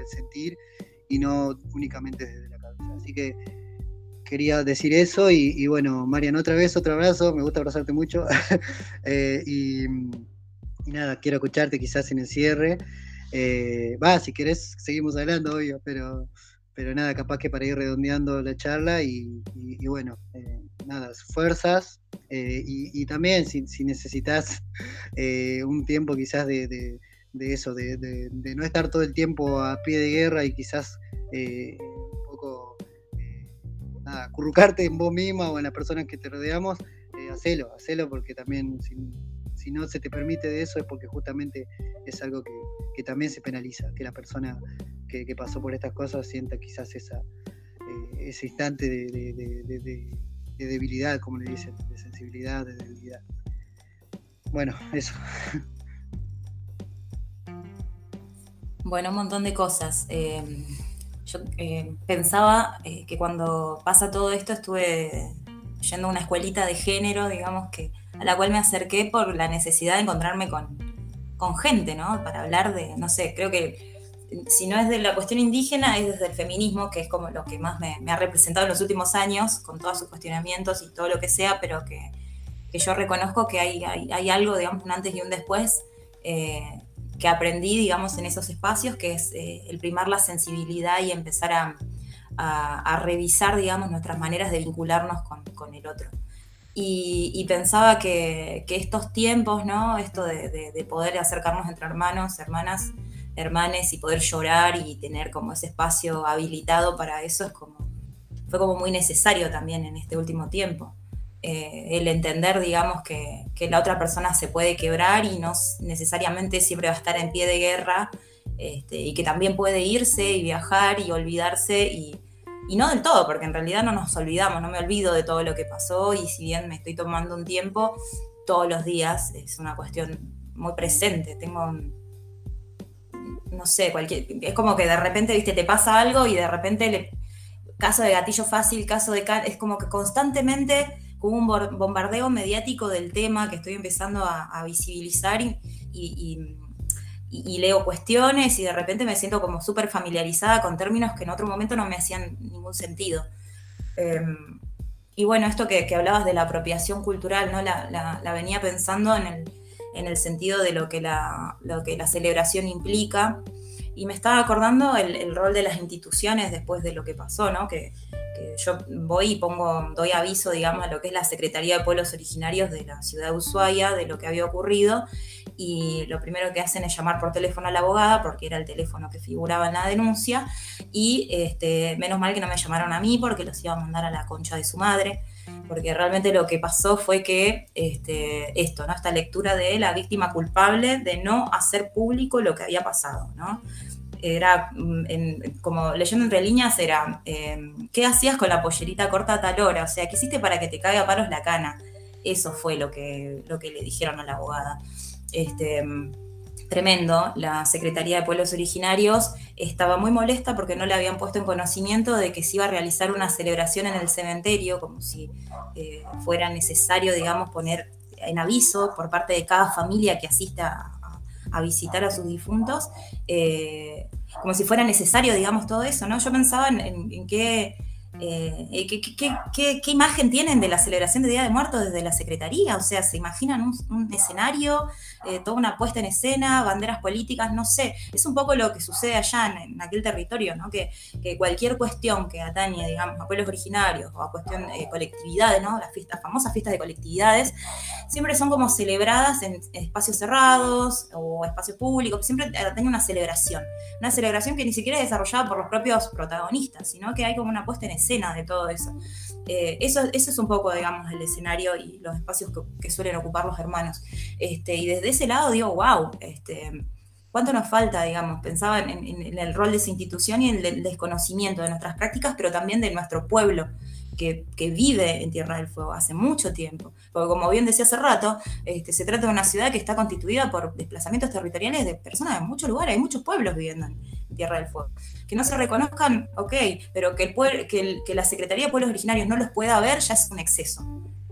sentir y no únicamente desde la cabeza. Así que quería decir eso y, bueno, Marian, otra vez, otro abrazo, me gusta abrazarte mucho. Eh, y, y, nada, quiero escucharte quizás en el cierre. Eh, va, si querés, seguimos hablando, obvio, pero pero nada, capaz que para ir redondeando la charla y, bueno, eh, nada, fuerzas eh, y, también si, necesitas un tiempo quizás de, eso, de, no estar todo el tiempo a pie de guerra y quizás un poco, nada, currucarte en vos misma o en las personas que te rodeamos, hacelo, hacelo porque también si no se te permite de eso es porque justamente es algo que, también se penaliza, que la persona que, pasó por estas cosas sienta quizás esa, eh, ese instante de, debilidad, como le dicen, de sensibilidad, de debilidad. Bueno, eso. Bueno, un montón de cosas. Em, yo eh, pensaba eh, que cuando pasa todo esto estuve yendo a una escuelita de género, digamos que a la cual me acerqué por la necesidad de encontrarme con, con gente, ¿no? Para hablar de, no sé, creo que si no es de la cuestión indígena, es desde el feminismo, que es como lo que más me, ha representado en los últimos años, con todos sus cuestionamientos y todo lo que sea, pero que, que yo reconozco que hay, hay, algo, digamos, un antes y un después, eh, que aprendí, digamos, en esos espacios, que es eh, el primar la sensibilidad y empezar a, a, revisar, digamos, nuestras maneras de vincularnos con, con el otro. Y, pensaba que, estos tiempos, ¿no? Esto de, poder acercarnos entre hermanos, hermanas, hermanes y poder llorar y tener como ese espacio habilitado para eso es como, fue como muy necesario también en este último tiempo. Eh, el entender, digamos, que, la otra persona se puede quebrar y no necesariamente siempre va a estar en pie de guerra este, y que también puede irse y viajar y olvidarse y, y no del todo, porque en realidad no nos olvidamos, no me olvido de todo lo que pasó y si bien me estoy tomando un tiempo, todos los días es una cuestión muy presente. Tengo, no sé, cualquier, es como que de repente, viste, te pasa algo y de repente, le, caso de gatillo fácil, caso de... Es como que constantemente hubo un bombardeo mediático del tema que estoy empezando a, visibilizar y leo cuestiones y de repente me siento como súper familiarizada con términos que en otro momento no me hacían ningún sentido. Em, y bueno, esto que, hablabas de la apropiación cultural, ¿no? La, venía pensando en el, en el, sentido de lo que la, lo que la celebración implica. Y me estaba acordando el, el, rol de las instituciones después de lo que pasó, ¿no? Que, que, yo voy y pongo, doy aviso, digamos, a lo que es la Secretaría de Pueblos Originarios de la ciudad de Ushuaia, de lo que había ocurrido y lo primero que hacen es llamar por teléfono a la abogada, porque era el teléfono que figuraba en la denuncia, y este, menos mal que no me llamaron a mí porque los iba a mandar a la concha de su madre, porque realmente lo que pasó fue que este, esto, ¿no? esta lectura de la víctima culpable de no hacer público lo que había pasado, ¿no? Era, mm, como leyendo entre líneas, era, em, ¿qué hacías con la pollerita corta a tal hora? O sea, ¿qué hiciste para que te caiga a palos la cana? Eso fue lo que, lo que le dijeron a la abogada este, tremendo, la Secretaría de Pueblos Originarios estaba muy molesta porque no le habían puesto en conocimiento de que se iba a realizar una celebración en el cementerio, como si eh, fuera necesario, digamos, poner en aviso por parte de cada familia que asista a, visitar a sus difuntos, eh, como si fuera necesario, digamos, todo eso, ¿no? Yo pensaba en qué eh, eh, ¿qué, imagen tienen de la celebración de Día de Muertos desde la Secretaría? O sea, ¿se imaginan un, escenario, eh, toda una puesta en escena, banderas políticas? No sé. Es un poco lo que sucede allá en, aquel territorio, ¿no? Que, cualquier cuestión que atañe, digamos, a pueblos originarios o a cuestión de colectividades, ¿no? Las, fiestas, famosas fiestas de colectividades, siempre son como celebradas en, espacios cerrados o espacios públicos, siempre atañe una celebración. Una celebración que ni siquiera es desarrollada por los propios protagonistas, sino que hay como una puesta en escena escena de todo eso. Eh, eso, eso es un poco, digamos, el escenario y los espacios que, suelen ocupar los hermanos. Este, y desde ese lado digo, wow, este, ¿cuánto nos falta, digamos? Pensaba en, el rol de esa institución y en el desconocimiento de nuestras prácticas, pero también de nuestro pueblo. Que, vive en Tierra del Fuego hace mucho tiempo. Porque como bien decía hace rato, este, se trata de una ciudad que está constituida por desplazamientos territoriales de personas de muchos lugares, hay muchos pueblos viviendo en, Tierra del Fuego. Que no se reconozcan, ok, pero que, el, que, la Secretaría de Pueblos Originarios no los pueda ver ya es un exceso.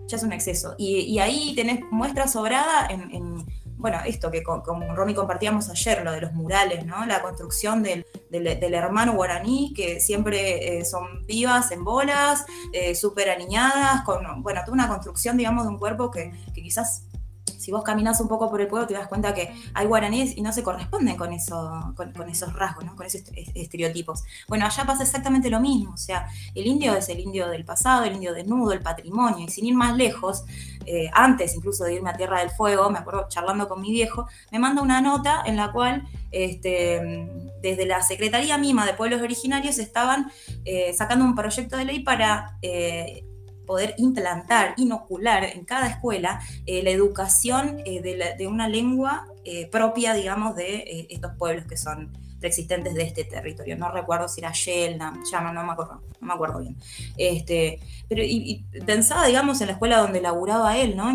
Ya es un exceso. Y, ahí tenés muestra sobrada en, bueno, esto que con, con, Romy compartíamos ayer, lo de los murales, ¿no? La construcción del, del, hermano guaraní, que siempre eh, son vivas en bolas, eh, súper aniñadas, con, bueno, toda una construcción, digamos, de un cuerpo que, que quizás si vos caminas un poco por el pueblo te das cuenta que hay guaraníes y no se corresponden con, eso, con, esos rasgos, con esos estereotipos. Bueno, allá pasa exactamente lo mismo, o sea, el indio es el indio del pasado, el indio desnudo, el patrimonio, y sin ir más lejos, eh, antes incluso de irme a Tierra del Fuego, me acuerdo charlando con mi viejo, me manda una nota en la cual este, desde la Secretaría Mima de Pueblos Originarios estaban eh, sacando un proyecto de ley para eh, poder implantar, inocular en cada escuela la educación de, una lengua propia, digamos, de estos pueblos que son existentes de este territorio. No recuerdo si era Yelna, llama, no me acuerdo, no me acuerdo bien. Este, pero y, pensaba, digamos, en la escuela donde laburaba él, ¿no?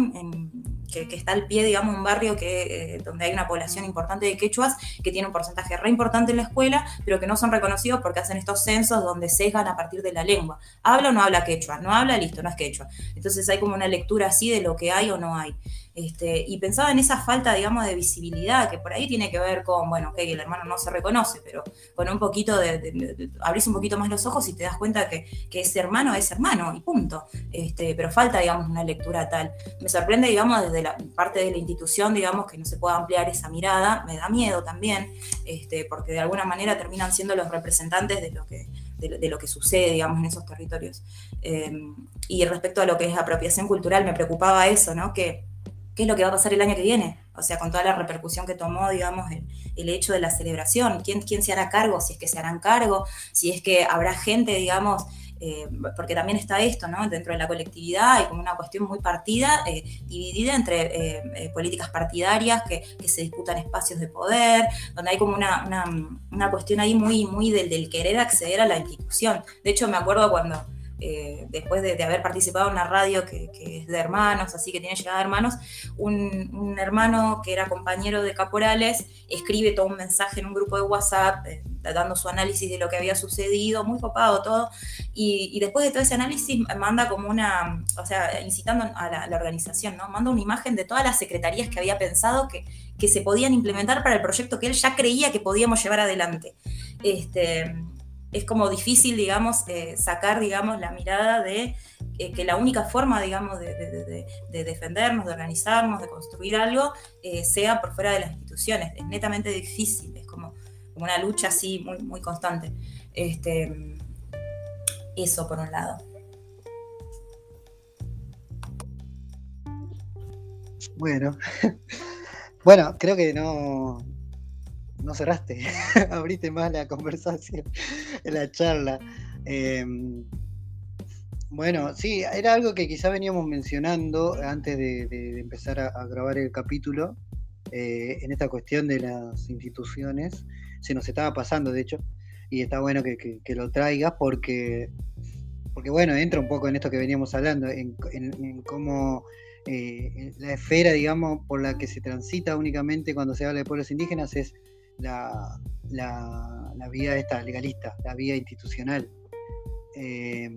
Que, está al pie, digamos, un barrio que, eh, donde hay una población importante de quechuas que tiene un porcentaje re importante en la escuela, pero que no son reconocidos porque hacen estos censos donde sesgan a partir de la lengua. ¿Habla o no habla quechua? No habla, listo, no es quechua. Entonces hay como una lectura así de lo que hay o no hay. Este, y pensaba en esa falta, digamos, de visibilidad, que por ahí tiene que ver con, bueno, que el hermano no se reconoce, pero con un poquito de, abrís un poquito más los ojos y te das cuenta que, ese hermano es hermano, y punto. Este, pero falta, digamos, una lectura tal. Me sorprende, digamos, desde la parte de la institución, digamos, que no se pueda ampliar esa mirada, me da miedo también, este, porque de alguna manera terminan siendo los representantes de lo que, de, lo que sucede, digamos, en esos territorios. Em, y respecto a lo que es apropiación cultural, me preocupaba eso, ¿no? Que qué es lo que va a pasar el año que viene, o sea, con toda la repercusión que tomó, digamos, el, hecho de la celebración, ¿Quién, quién se hará cargo, si es que se harán cargo, si es que habrá gente, digamos, eh, porque también está esto, ¿no? Dentro de la colectividad hay como una cuestión muy partida, eh, dividida entre eh, políticas partidarias que, se disputan espacios de poder, donde hay como una, cuestión ahí muy, muy del, del, querer acceder a la institución. De hecho, me acuerdo cuando eh, después de, haber participado en una radio que, es de hermanos, así que tiene llegada de hermanos, un, hermano que era compañero de Caporales escribe todo un mensaje en un grupo de WhatsApp eh, dando su análisis de lo que había sucedido, muy copado todo, y, después de todo ese análisis manda como una, o sea, incitando a la, organización, ¿no? Manda una imagen de todas las secretarías que había pensado que, que se podían implementar para el proyecto que él ya creía que podíamos llevar adelante. Este, es como difícil, digamos, eh, sacar, digamos, la mirada de eh, que la única forma, digamos, de, defendernos, de organizarnos, de construir algo, eh, sea por fuera de las instituciones. Es netamente difícil, es como, como una lucha así muy, muy constante. Este, eso por un lado. Bueno, bueno, creo que no, no cerraste, abriste más la conversación, la charla. Em, bueno, sí, era algo que quizá veníamos mencionando antes de, empezar a, grabar el capítulo, eh, en esta cuestión de las instituciones. Se nos estaba pasando, de hecho, y está bueno que, lo traigas porque, porque, bueno, entra un poco en esto que veníamos hablando, en, cómo eh, la esfera, digamos, por la que se transita únicamente cuando se habla de pueblos indígenas es la, la, vía esta legalista, la vía institucional. Eh,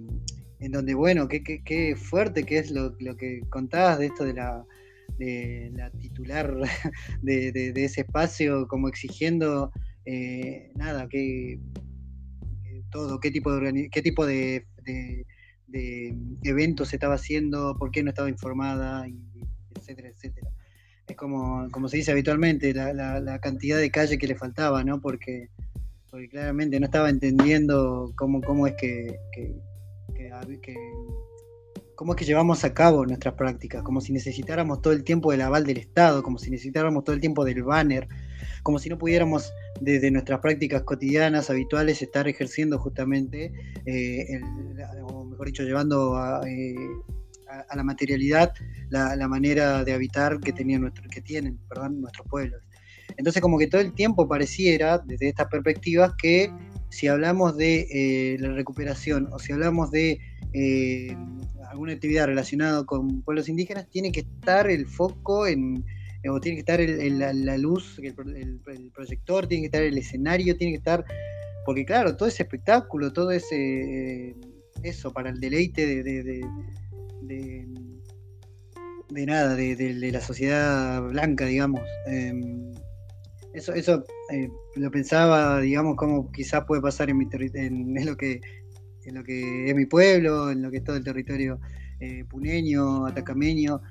en donde, bueno, qué, fuerte que es lo, que contabas de esto de la, de la titular de, ese espacio, como exigiendo, eh, nada, que todo, qué tipo de, qué tipo de, de, eventos se estaba haciendo, por qué no estaba informada, etcétera, etcétera es como, como se dice habitualmente, la, cantidad de calle que le faltaba, ¿no? Porque, porque claramente no estaba entendiendo cómo, cómo es que, cómo es que llevamos a cabo nuestras prácticas, como si necesitáramos todo el tiempo del aval del Estado, como si necesitáramos todo el tiempo del banner, como si no pudiéramos desde nuestras prácticas cotidianas, habituales, estar ejerciendo justamente, eh, o mejor dicho, llevando a, eh, a, la materialidad la, manera de habitar que, tenían nuestro, que tienen perdón, nuestros pueblos. Entonces como que todo el tiempo pareciera, desde estas perspectivas, que si hablamos de eh, la recuperación o si hablamos de eh, alguna actividad relacionada con pueblos indígenas, tiene que estar el foco en, o tiene que estar la, luz, el, proyector, tiene que estar el escenario, tiene que estar, porque claro, todo ese espectáculo, todo ese, eso, para el deleite de, de, nada, de, la sociedad blanca, digamos. Em, eso eso eh, lo pensaba, digamos, como quizás puede pasar en, mi en, lo que, en lo que es mi pueblo, en lo que es todo el territorio eh, puneño, atacameño.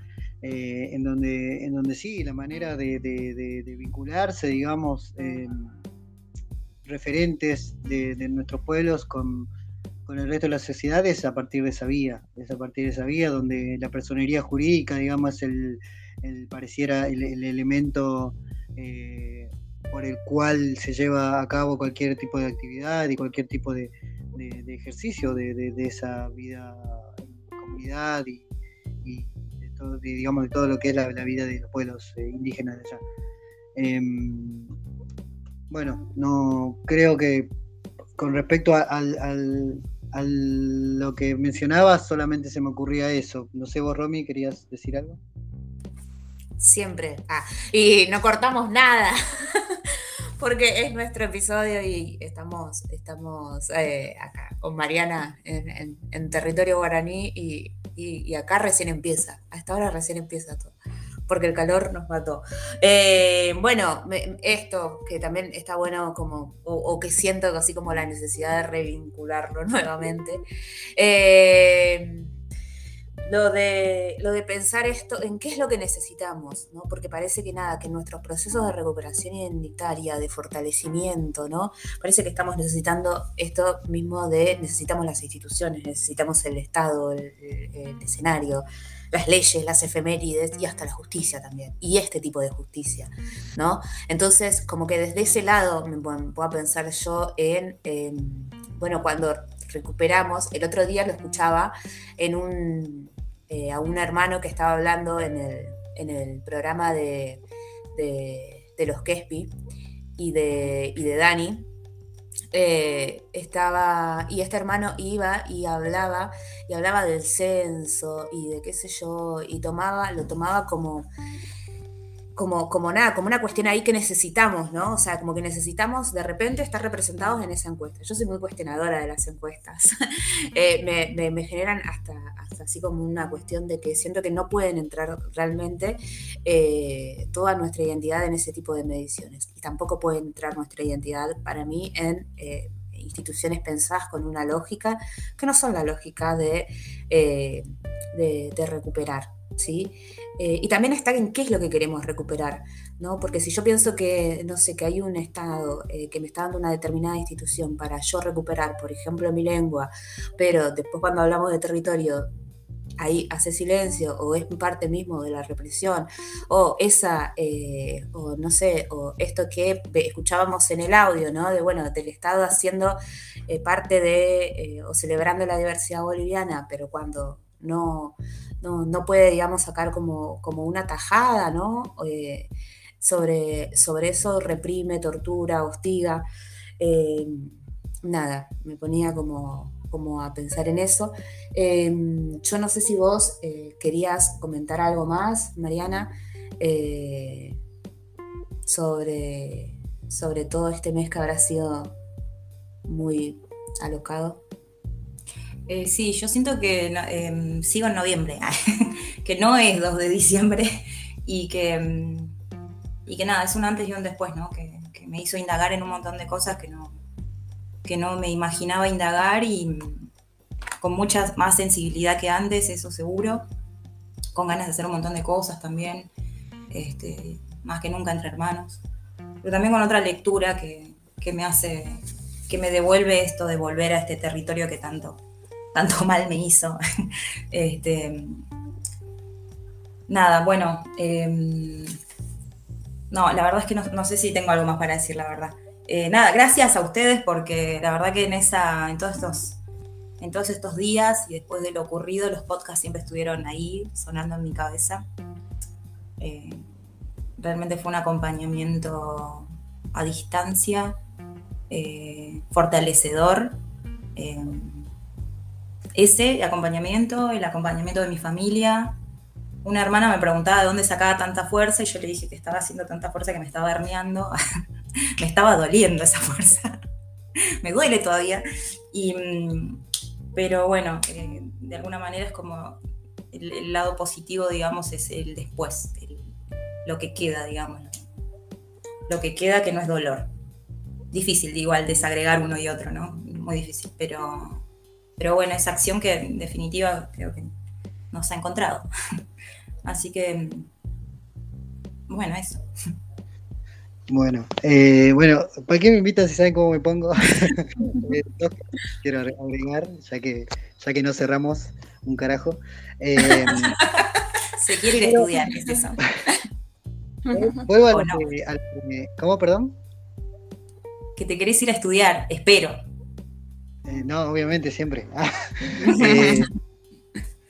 eh, en, donde, en donde sí, la manera de, vincularse, digamos, referentes de, nuestros pueblos con, el resto de la sociedad es a partir de esa vía, es a partir de esa vía donde la personería jurídica, digamos, el, pareciera el, elemento eh, por el cual se lleva a cabo cualquier tipo de actividad y cualquier tipo de, ejercicio de, esa vida en comunidad y, de todo, digamos, de todo lo que es la, vida de los pueblos eh, indígenas de allá. Em, bueno, no creo que con respecto a, lo que mencionabas, solamente se me ocurría eso. No sé, vos, Romy, ¿querías decir algo? Siempre. Ah, y no cortamos nada. porque es nuestro episodio y estamos, estamos eh, acá con Mariana en, territorio guaraní y, acá recién empieza, a esta hora recién empieza todo, porque el calor nos mató. Eh, bueno, esto que también está bueno como, o, que siento así como la necesidad de revincularlo nuevamente. Eh, lo de, lo de pensar esto, en qué es lo que necesitamos, ¿no? Porque parece que nada, que nuestros procesos de recuperación identitaria, de fortalecimiento, ¿no? Parece que estamos necesitando esto mismo de necesitamos las instituciones, necesitamos el Estado, el, escenario, las leyes, las efemérides y hasta la justicia también, y este tipo de justicia, ¿no? Entonces, como que desde ese lado me puedo pensar yo en, bueno, cuando recuperamos, el otro día lo escuchaba en un, eh, a un hermano que estaba hablando en el, programa de, los Kespi y de, y de Dani. Eh, estaba, y este hermano iba y hablaba, y hablaba del censo y de qué sé yo, y tomaba, lo tomaba como como, como nada, como una cuestión ahí que necesitamos, ¿no? O sea, como que necesitamos de repente estar representados en esa encuesta. Yo soy muy cuestionadora de las encuestas. Eh, me, generan hasta, hasta así como una cuestión de que siento que no pueden entrar realmente eh, toda nuestra identidad en ese tipo de mediciones. Y tampoco puede entrar nuestra identidad para mí en... Eh, instituciones pensadas con una lógica que no son la lógica de, de recuperar. ¿sí? Eh, y también está en qué es lo que queremos recuperar, ¿no? Porque si yo pienso que, no sé, que hay un Estado eh, que me está dando una determinada institución para yo recuperar, por ejemplo, mi lengua, pero después cuando hablamos de territorio ahí hace silencio o es parte mismo de la represión o esa eh, o no sé o esto que escuchábamos en el audio no de bueno del estado haciendo parte de o celebrando la diversidad boliviana pero cuando no no, puede, digamos, sacar como, una tajada, ¿no? Eh, sobre, sobre eso reprime, tortura, hostiga. Eh, nada, me ponía como, como a pensar en eso. Em, yo no sé si vos eh, querías comentar algo más, Mariana, sobre, sobre todo este mes que habrá sido muy alocado. Eh, sí, yo siento que em, sigo en noviembre, que no es 2 de diciembre y que, em, y que nada, es un antes y un después, ¿no? Que, me hizo indagar en un montón de cosas que no, que no me imaginaba indagar y con mucha más sensibilidad que antes, eso seguro, con ganas de hacer un montón de cosas también, este, más que nunca entre hermanos, pero también con otra lectura que, que me hace, que me devuelve esto de volver a este territorio que tanto tanto mal me hizo. este, nada, bueno, em, no, la verdad es que no, sé si tengo algo más para decir, la verdad. Eh, nada, gracias a ustedes porque la verdad que en, esa, en, todos estos, en todos estos días y después de lo ocurrido, los podcasts siempre estuvieron ahí sonando en mi cabeza. Eh, realmente fue un acompañamiento a distancia, eh, fortalecedor ese acompañamiento, el acompañamiento de mi familia. Una hermana me preguntaba de dónde sacaba tanta fuerza y yo le dije que estaba haciendo tanta fuerza que me estaba herniando. me estaba doliendo esa fuerza. me duele todavía. Y, mm, pero bueno, eh, de alguna manera es como el, lado positivo, digamos, es el después, lo que queda, digamos. Lo que queda que no es dolor. Difícil, igual, desagregar uno y otro, ¿no? Muy difícil, pero pero bueno, esa acción que en definitiva creo que nos ha encontrado. Así que, bueno, eso. Bueno, eh, bueno, ¿para qué me invitan si saben cómo me pongo? Eh, quiero agregar, ya que, ya que no cerramos un carajo. Eh, Se quiere ir a estudiar, ¿qué es eso? Vuelvo a ¿Cómo, perdón? Que te querés ir a estudiar, espero. No, obviamente, siempre.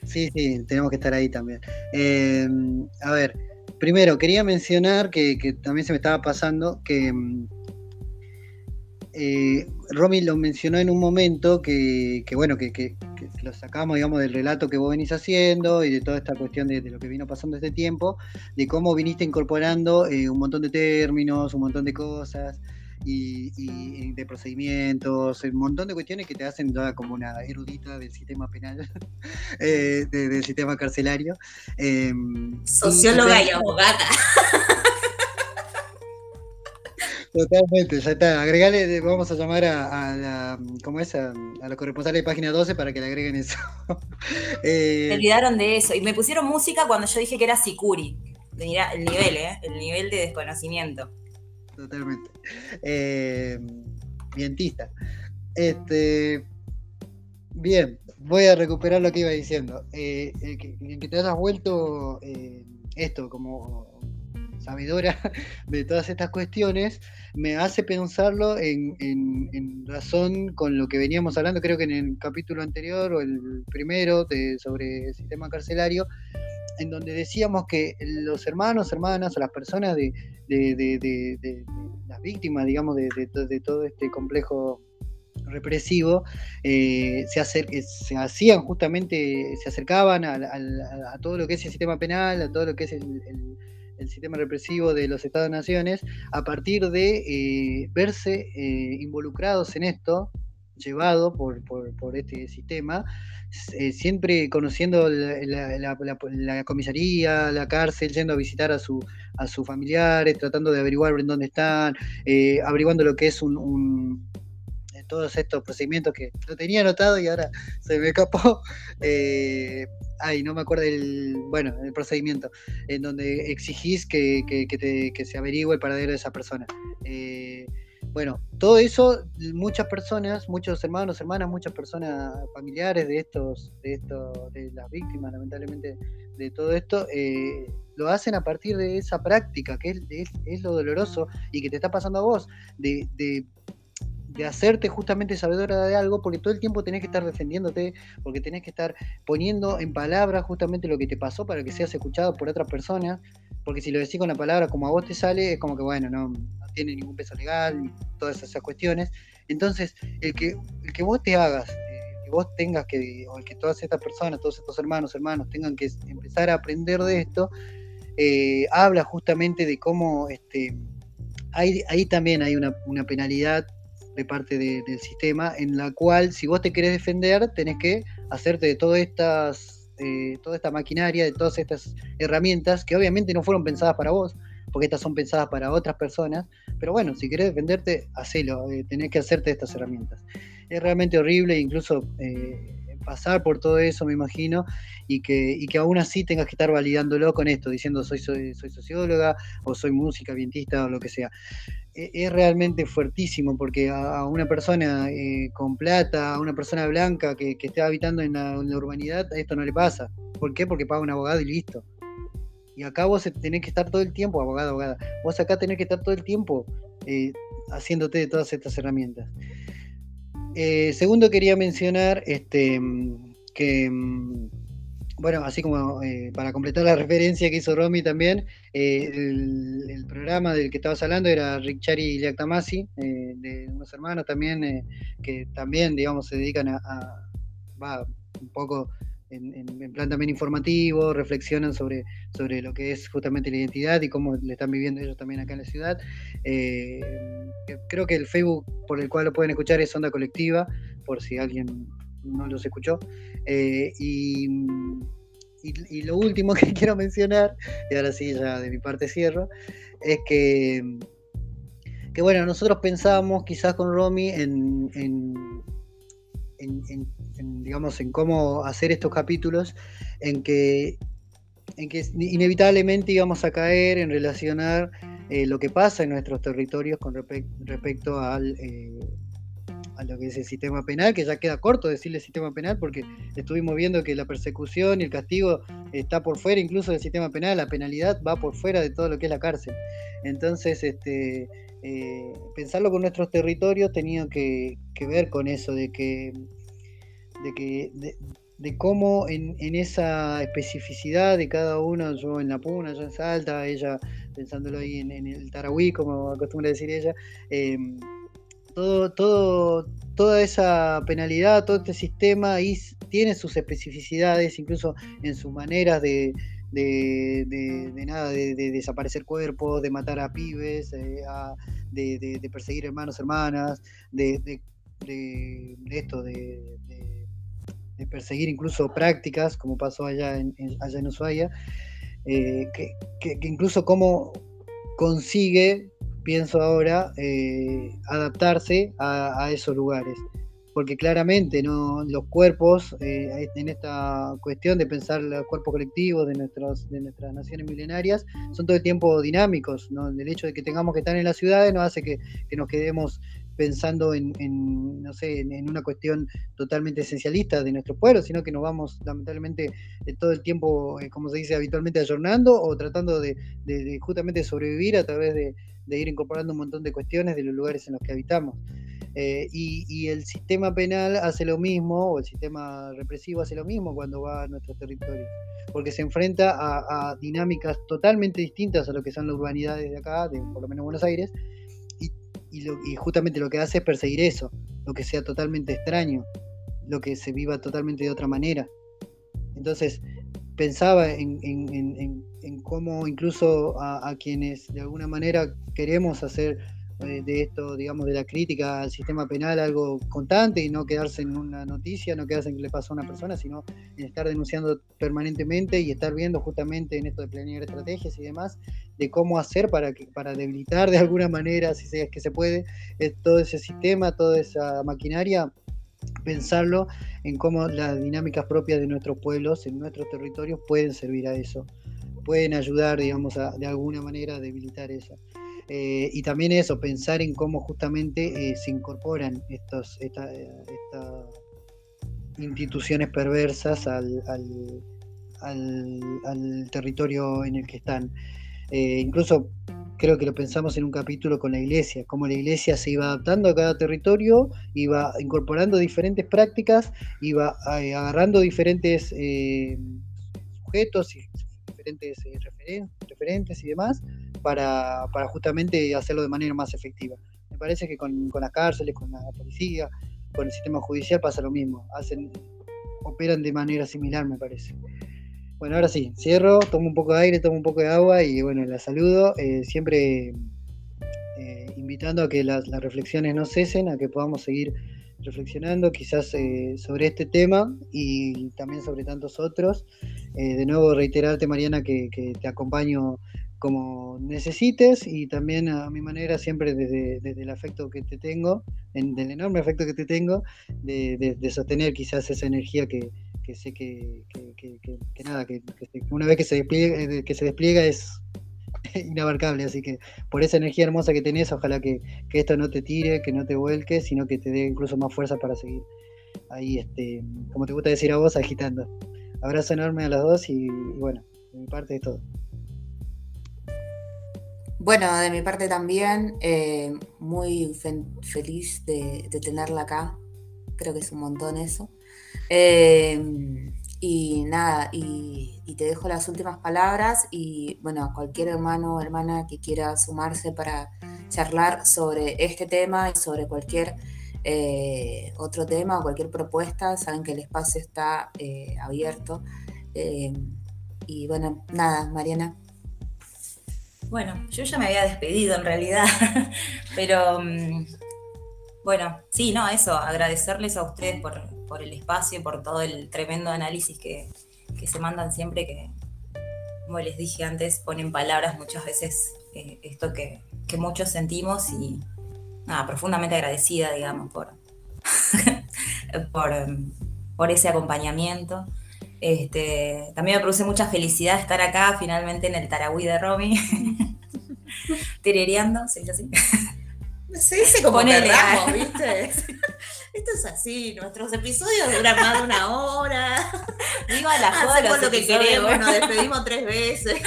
sí, sí, tenemos que estar ahí también. a ver, primero, quería mencionar que, también se me estaba pasando que mm, eh, Romy lo mencionó en un momento que, bueno, que, lo sacamos, digamos, del relato que vos venís haciendo y de toda esta cuestión de, lo que vino pasando este tiempo, de cómo viniste incorporando eh, un montón de términos, un montón de cosas y, de procedimientos, un montón de cuestiones que te hacen toda como una erudita del sistema penal, eh, del sistema carcelario. Em, Socióloga y, abogada. Totalmente, ya está. Agregale, vamos a llamar a, la, ¿cómo es? A, los corresponsales de página 12 para que le agreguen eso. eh, Me olvidaron de eso. Y me pusieron música cuando yo dije que era Sicuri. Mira, el nivel, ¿eh? El nivel de desconocimiento totalmente. Eh, vientista. Este, bien, voy a recuperar lo que iba diciendo. Eh, que, te hayas vuelto eh, esto como sabedora de todas estas cuestiones, me hace pensarlo en, razón con lo que veníamos hablando, creo que en el capítulo anterior o el primero de, sobre el sistema carcelario, en donde decíamos que los hermanos, hermanas o las personas de, las víctimas, digamos, de, todo este complejo represivo, eh, se, se, hacían justamente, se acercaban a, todo lo que es el sistema penal, a todo lo que es el, sistema represivo de los Estados-naciones, a partir de eh, verse eh, involucrados en esto, llevado por, por este sistema, eh, siempre conociendo la, comisaría, la cárcel, yendo a visitar a, su, a sus familiares, tratando de averiguar en dónde están, eh, averiguando lo que es un, eh, todos estos procedimientos que lo tenía anotado y ahora se me escapó. ay, no me acuerdo el, bueno, el procedimiento, en donde exigís que, que, se averigüe el paradero de esa persona. Bueno, todo eso, muchas personas, muchos hermanos, hermanas, muchas personas familiares de estos, de estos, de las víctimas, lamentablemente, de todo esto, eh, lo hacen a partir de esa práctica, que es, lo doloroso y que te está pasando a vos, de, de, de, hacerte justamente sabedora de algo, porque todo el tiempo tenés que estar defendiéndote, porque tenés que estar poniendo en palabras justamente lo que te pasó para que seas escuchado por otras personas, porque si lo decís con la palabra como a vos te sale, es como que, bueno, no, tiene ningún peso legal y todas esas cuestiones. Entonces, el que, el que vos te hagas, eh, que vos tengas que, o el que todas estas personas, todos estos hermanos, hermanos, tengan que empezar a aprender de esto, eh, habla justamente de cómo este, ahí, ahí también hay una, penalidad de parte del sistema en la cual si vos te querés defender tenés que hacerte de todas estas eh, toda esta maquinaria, de todas estas herramientas que obviamente no fueron pensadas para vos, porque estas son pensadas para otras personas, pero bueno, si querés defenderte, hacelo, eh, tenés que hacerte estas herramientas. Es realmente horrible, incluso eh, pasar por todo eso, me imagino, y que, y aún así tengas que estar validándolo con esto, diciendo soy, soy, soy socióloga o soy música, vientista o lo que sea. E, es realmente fuertísimo porque a, una persona eh, con plata, a una persona blanca que, que esté habitando en la, en la urbanidad, esto no le pasa. ¿Por qué? Porque paga un abogado y listo. Y acá vos tenés que estar todo el tiempo, abogado, abogada, vos acá tenés que estar todo el tiempo eh, haciéndote de todas estas herramientas. Eh, segundo, quería mencionar este, que, bueno, así como eh, para completar la referencia que hizo Romy también, el, programa del que estabas hablando era Rick Chari y Liactamasi, de unos hermanos también, que también, digamos, se dedican a, a va, un poco en, plan también informativo, reflexionan sobre, sobre lo que es justamente la identidad y cómo le están viviendo ellos también acá en la ciudad. Eh, creo que el Facebook por el cual lo pueden escuchar es Onda Colectiva, por si alguien no los escuchó. Eh, y, y, lo último que quiero mencionar, y ahora sí ya de mi parte cierro, es que, que bueno, nosotros pensábamos quizás con Romy en, en en, digamos, en cómo hacer estos capítulos, en que en que inevitablemente íbamos a caer en relacionar eh, lo que pasa en nuestros territorios con respecto al, eh, a lo que es el sistema penal, que ya queda corto decirle sistema penal porque estuvimos viendo que la persecución y el castigo está por fuera incluso del sistema penal, la penalidad va por fuera de todo lo que es la cárcel. Entonces, este, eh, pensarlo con nuestros territorios tenía que, ver con eso, de que, de que de cómo en, esa especificidad de cada uno, yo en La Puna, yo en Salta, ella pensándolo ahí en, el Tarahui, como acostumbra decir ella, em, todo, toda esa penalidad, todo este sistema tiene sus especificidades, incluso en sus maneras de, de, nada, de, desaparecer cuerpos, de matar a pibes, eh, de, perseguir hermanos, hermanas, de, esto, de, perseguir incluso prácticas, como pasó allá en, allá en Ushuaia, eh, que, incluso cómo consigue, pienso ahora, eh, adaptarse a, esos lugares. Porque claramente ¿no? los cuerpos, eh, en esta cuestión de pensar los cuerpos colectivos de, nuestros, de nuestras naciones milenarias, son todo el tiempo dinámicos. ¿no? El hecho de que tengamos que estar en las ciudades no hace que, que nos quedemos pensando en, no sé, en, una cuestión totalmente esencialista de nuestro pueblo, sino que nos vamos lamentablemente eh, todo el tiempo, eh, como se dice habitualmente, ayornando o tratando de, justamente sobrevivir a través de, ir incorporando un montón de cuestiones de los lugares en los que habitamos. Eh, y, el sistema penal hace lo mismo, o el sistema represivo hace lo mismo cuando va a nuestros territorios, porque se enfrenta a, a dinámicas totalmente distintas a lo que son las urbanidades de acá, de por lo menos Buenos Aires, y, justamente lo que hace es perseguir eso, lo que sea totalmente extraño, lo que se viva totalmente de otra manera. Entonces, pensaba en, cómo incluso a, quienes de alguna manera queremos hacer eh, de esto, digamos, de la crítica al sistema penal algo constante y no quedarse en una noticia, no quedarse en que le pasó a una persona, sino en estar denunciando permanentemente y estar viendo justamente en esto de planear estrategias y demás, de cómo hacer para, que, para debilitar de alguna manera, si es que se puede, eh, todo ese sistema, toda esa maquinaria pensarlo en cómo las dinámicas propias de nuestros pueblos, en nuestros territorios, pueden servir a eso, pueden ayudar, digamos, a, de alguna manera a debilitar eso. Eh, y también eso, pensar en cómo justamente eh, se incorporan estas instituciones perversas al, al, territorio en el que están. Eh, incluso creo que lo pensamos en un capítulo con la iglesia, cómo la iglesia se iba adaptando a cada territorio, iba incorporando diferentes prácticas, iba agarrando diferentes sujetos y diferentes referentes y demás, para, justamente hacerlo de manera más efectiva. Me parece que con, las cárceles, con la policía, con el sistema judicial pasa lo mismo. Hacen, operan de manera similar, me parece. Bueno, ahora sí, cierro, tomo un poco de aire, tomo un poco de agua y bueno, la saludo. Eh, siempre eh, invitando a que las, reflexiones no cesen, a que podamos seguir reflexionando quizás eh, sobre este tema y también sobre tantos otros. de nuevo reiterarte, Mariana, que, te acompaño como necesites y también a mi manera, siempre desde, el afecto que te tengo, en, del enorme afecto que te tengo, de, sostener quizás esa energía que, sé que, nada, que, una vez que se, eh, que se despliega es inabarcable, así que por esa energía hermosa que tenés, ojalá que, esto no te tire, que no te vuelque, sino que te dé incluso más fuerza para seguir ahí, este, como te gusta decir a vos, agitando. Abrazo enorme a las dos y, y bueno, de mi parte es todo. Bueno, de mi parte también, eh, muy feliz de, tenerla acá. Creo que es un montón eso. Eh, y nada, y, te dejo las últimas palabras y bueno, cualquier hermano o hermana que quiera sumarse para charlar sobre este tema y sobre cualquier eh, otro tema o cualquier propuesta, saben que el espacio está abierto. y bueno, nada, Mariana. Bueno, yo ya me había despedido en realidad, pero mm, bueno, sí, no, eso, agradecerles a ustedes por, por el espacio, por todo el tremendo análisis que, que se mandan siempre, que, como les dije antes, ponen palabras muchas veces eh, esto que, que, muchos sentimos y nada, profundamente agradecida, digamos, por, por, por, ese acompañamiento. Este, también me produce mucha felicidad estar acá finalmente en el Tarahui de Romy. Terereando, ¿se dice así? Se dice como Ponele, ¿viste? Esto es así, nuestros episodios duran más de una hora. Digo a la joda Hacemos lo que queremos, nos despedimos tres veces.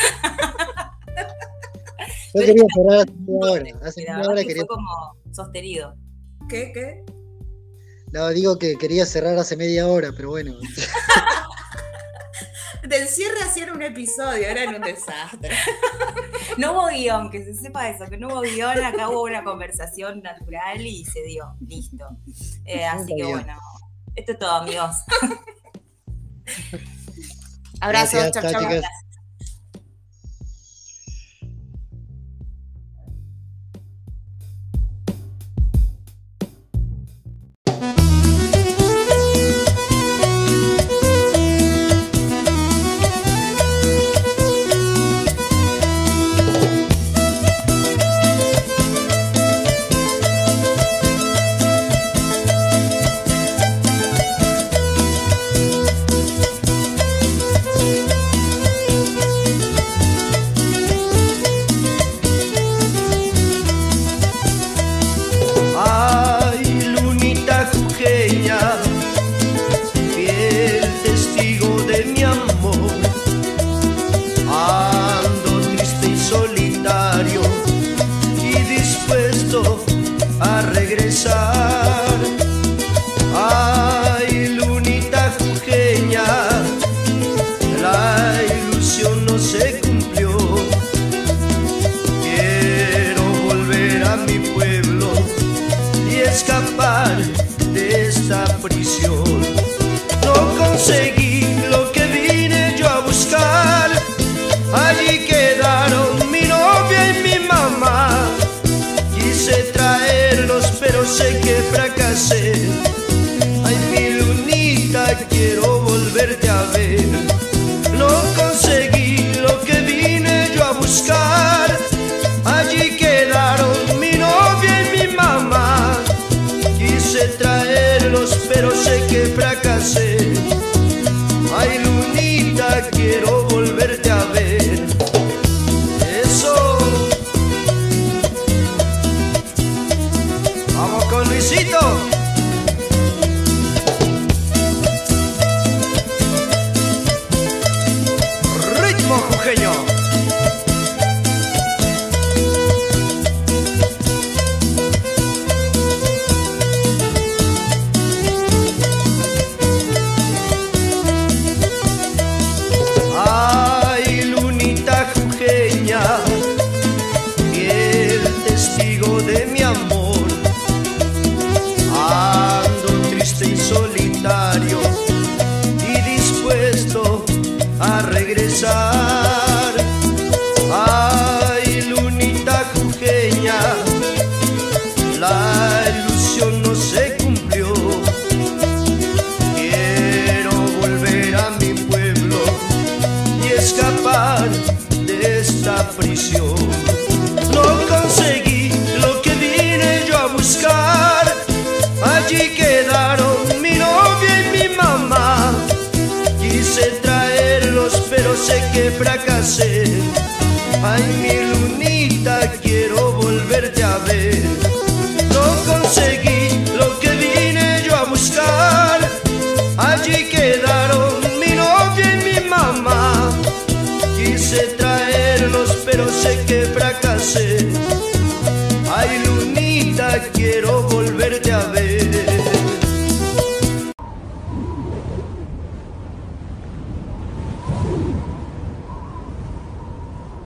Yo quería esperar hace una hora. Hace una hora quería... Fue como sostenido. ¿Qué? ¿Qué? No, digo que quería cerrar hace media hora, pero bueno. del cierre hacían un episodio, eran un desastre. No hubo guion, que se sepa eso, que no hubo guion, acá hubo una conversación natural y se dio, listo. Eh, así que bueno, esto es todo, amigos. Abrazos, chao, chao.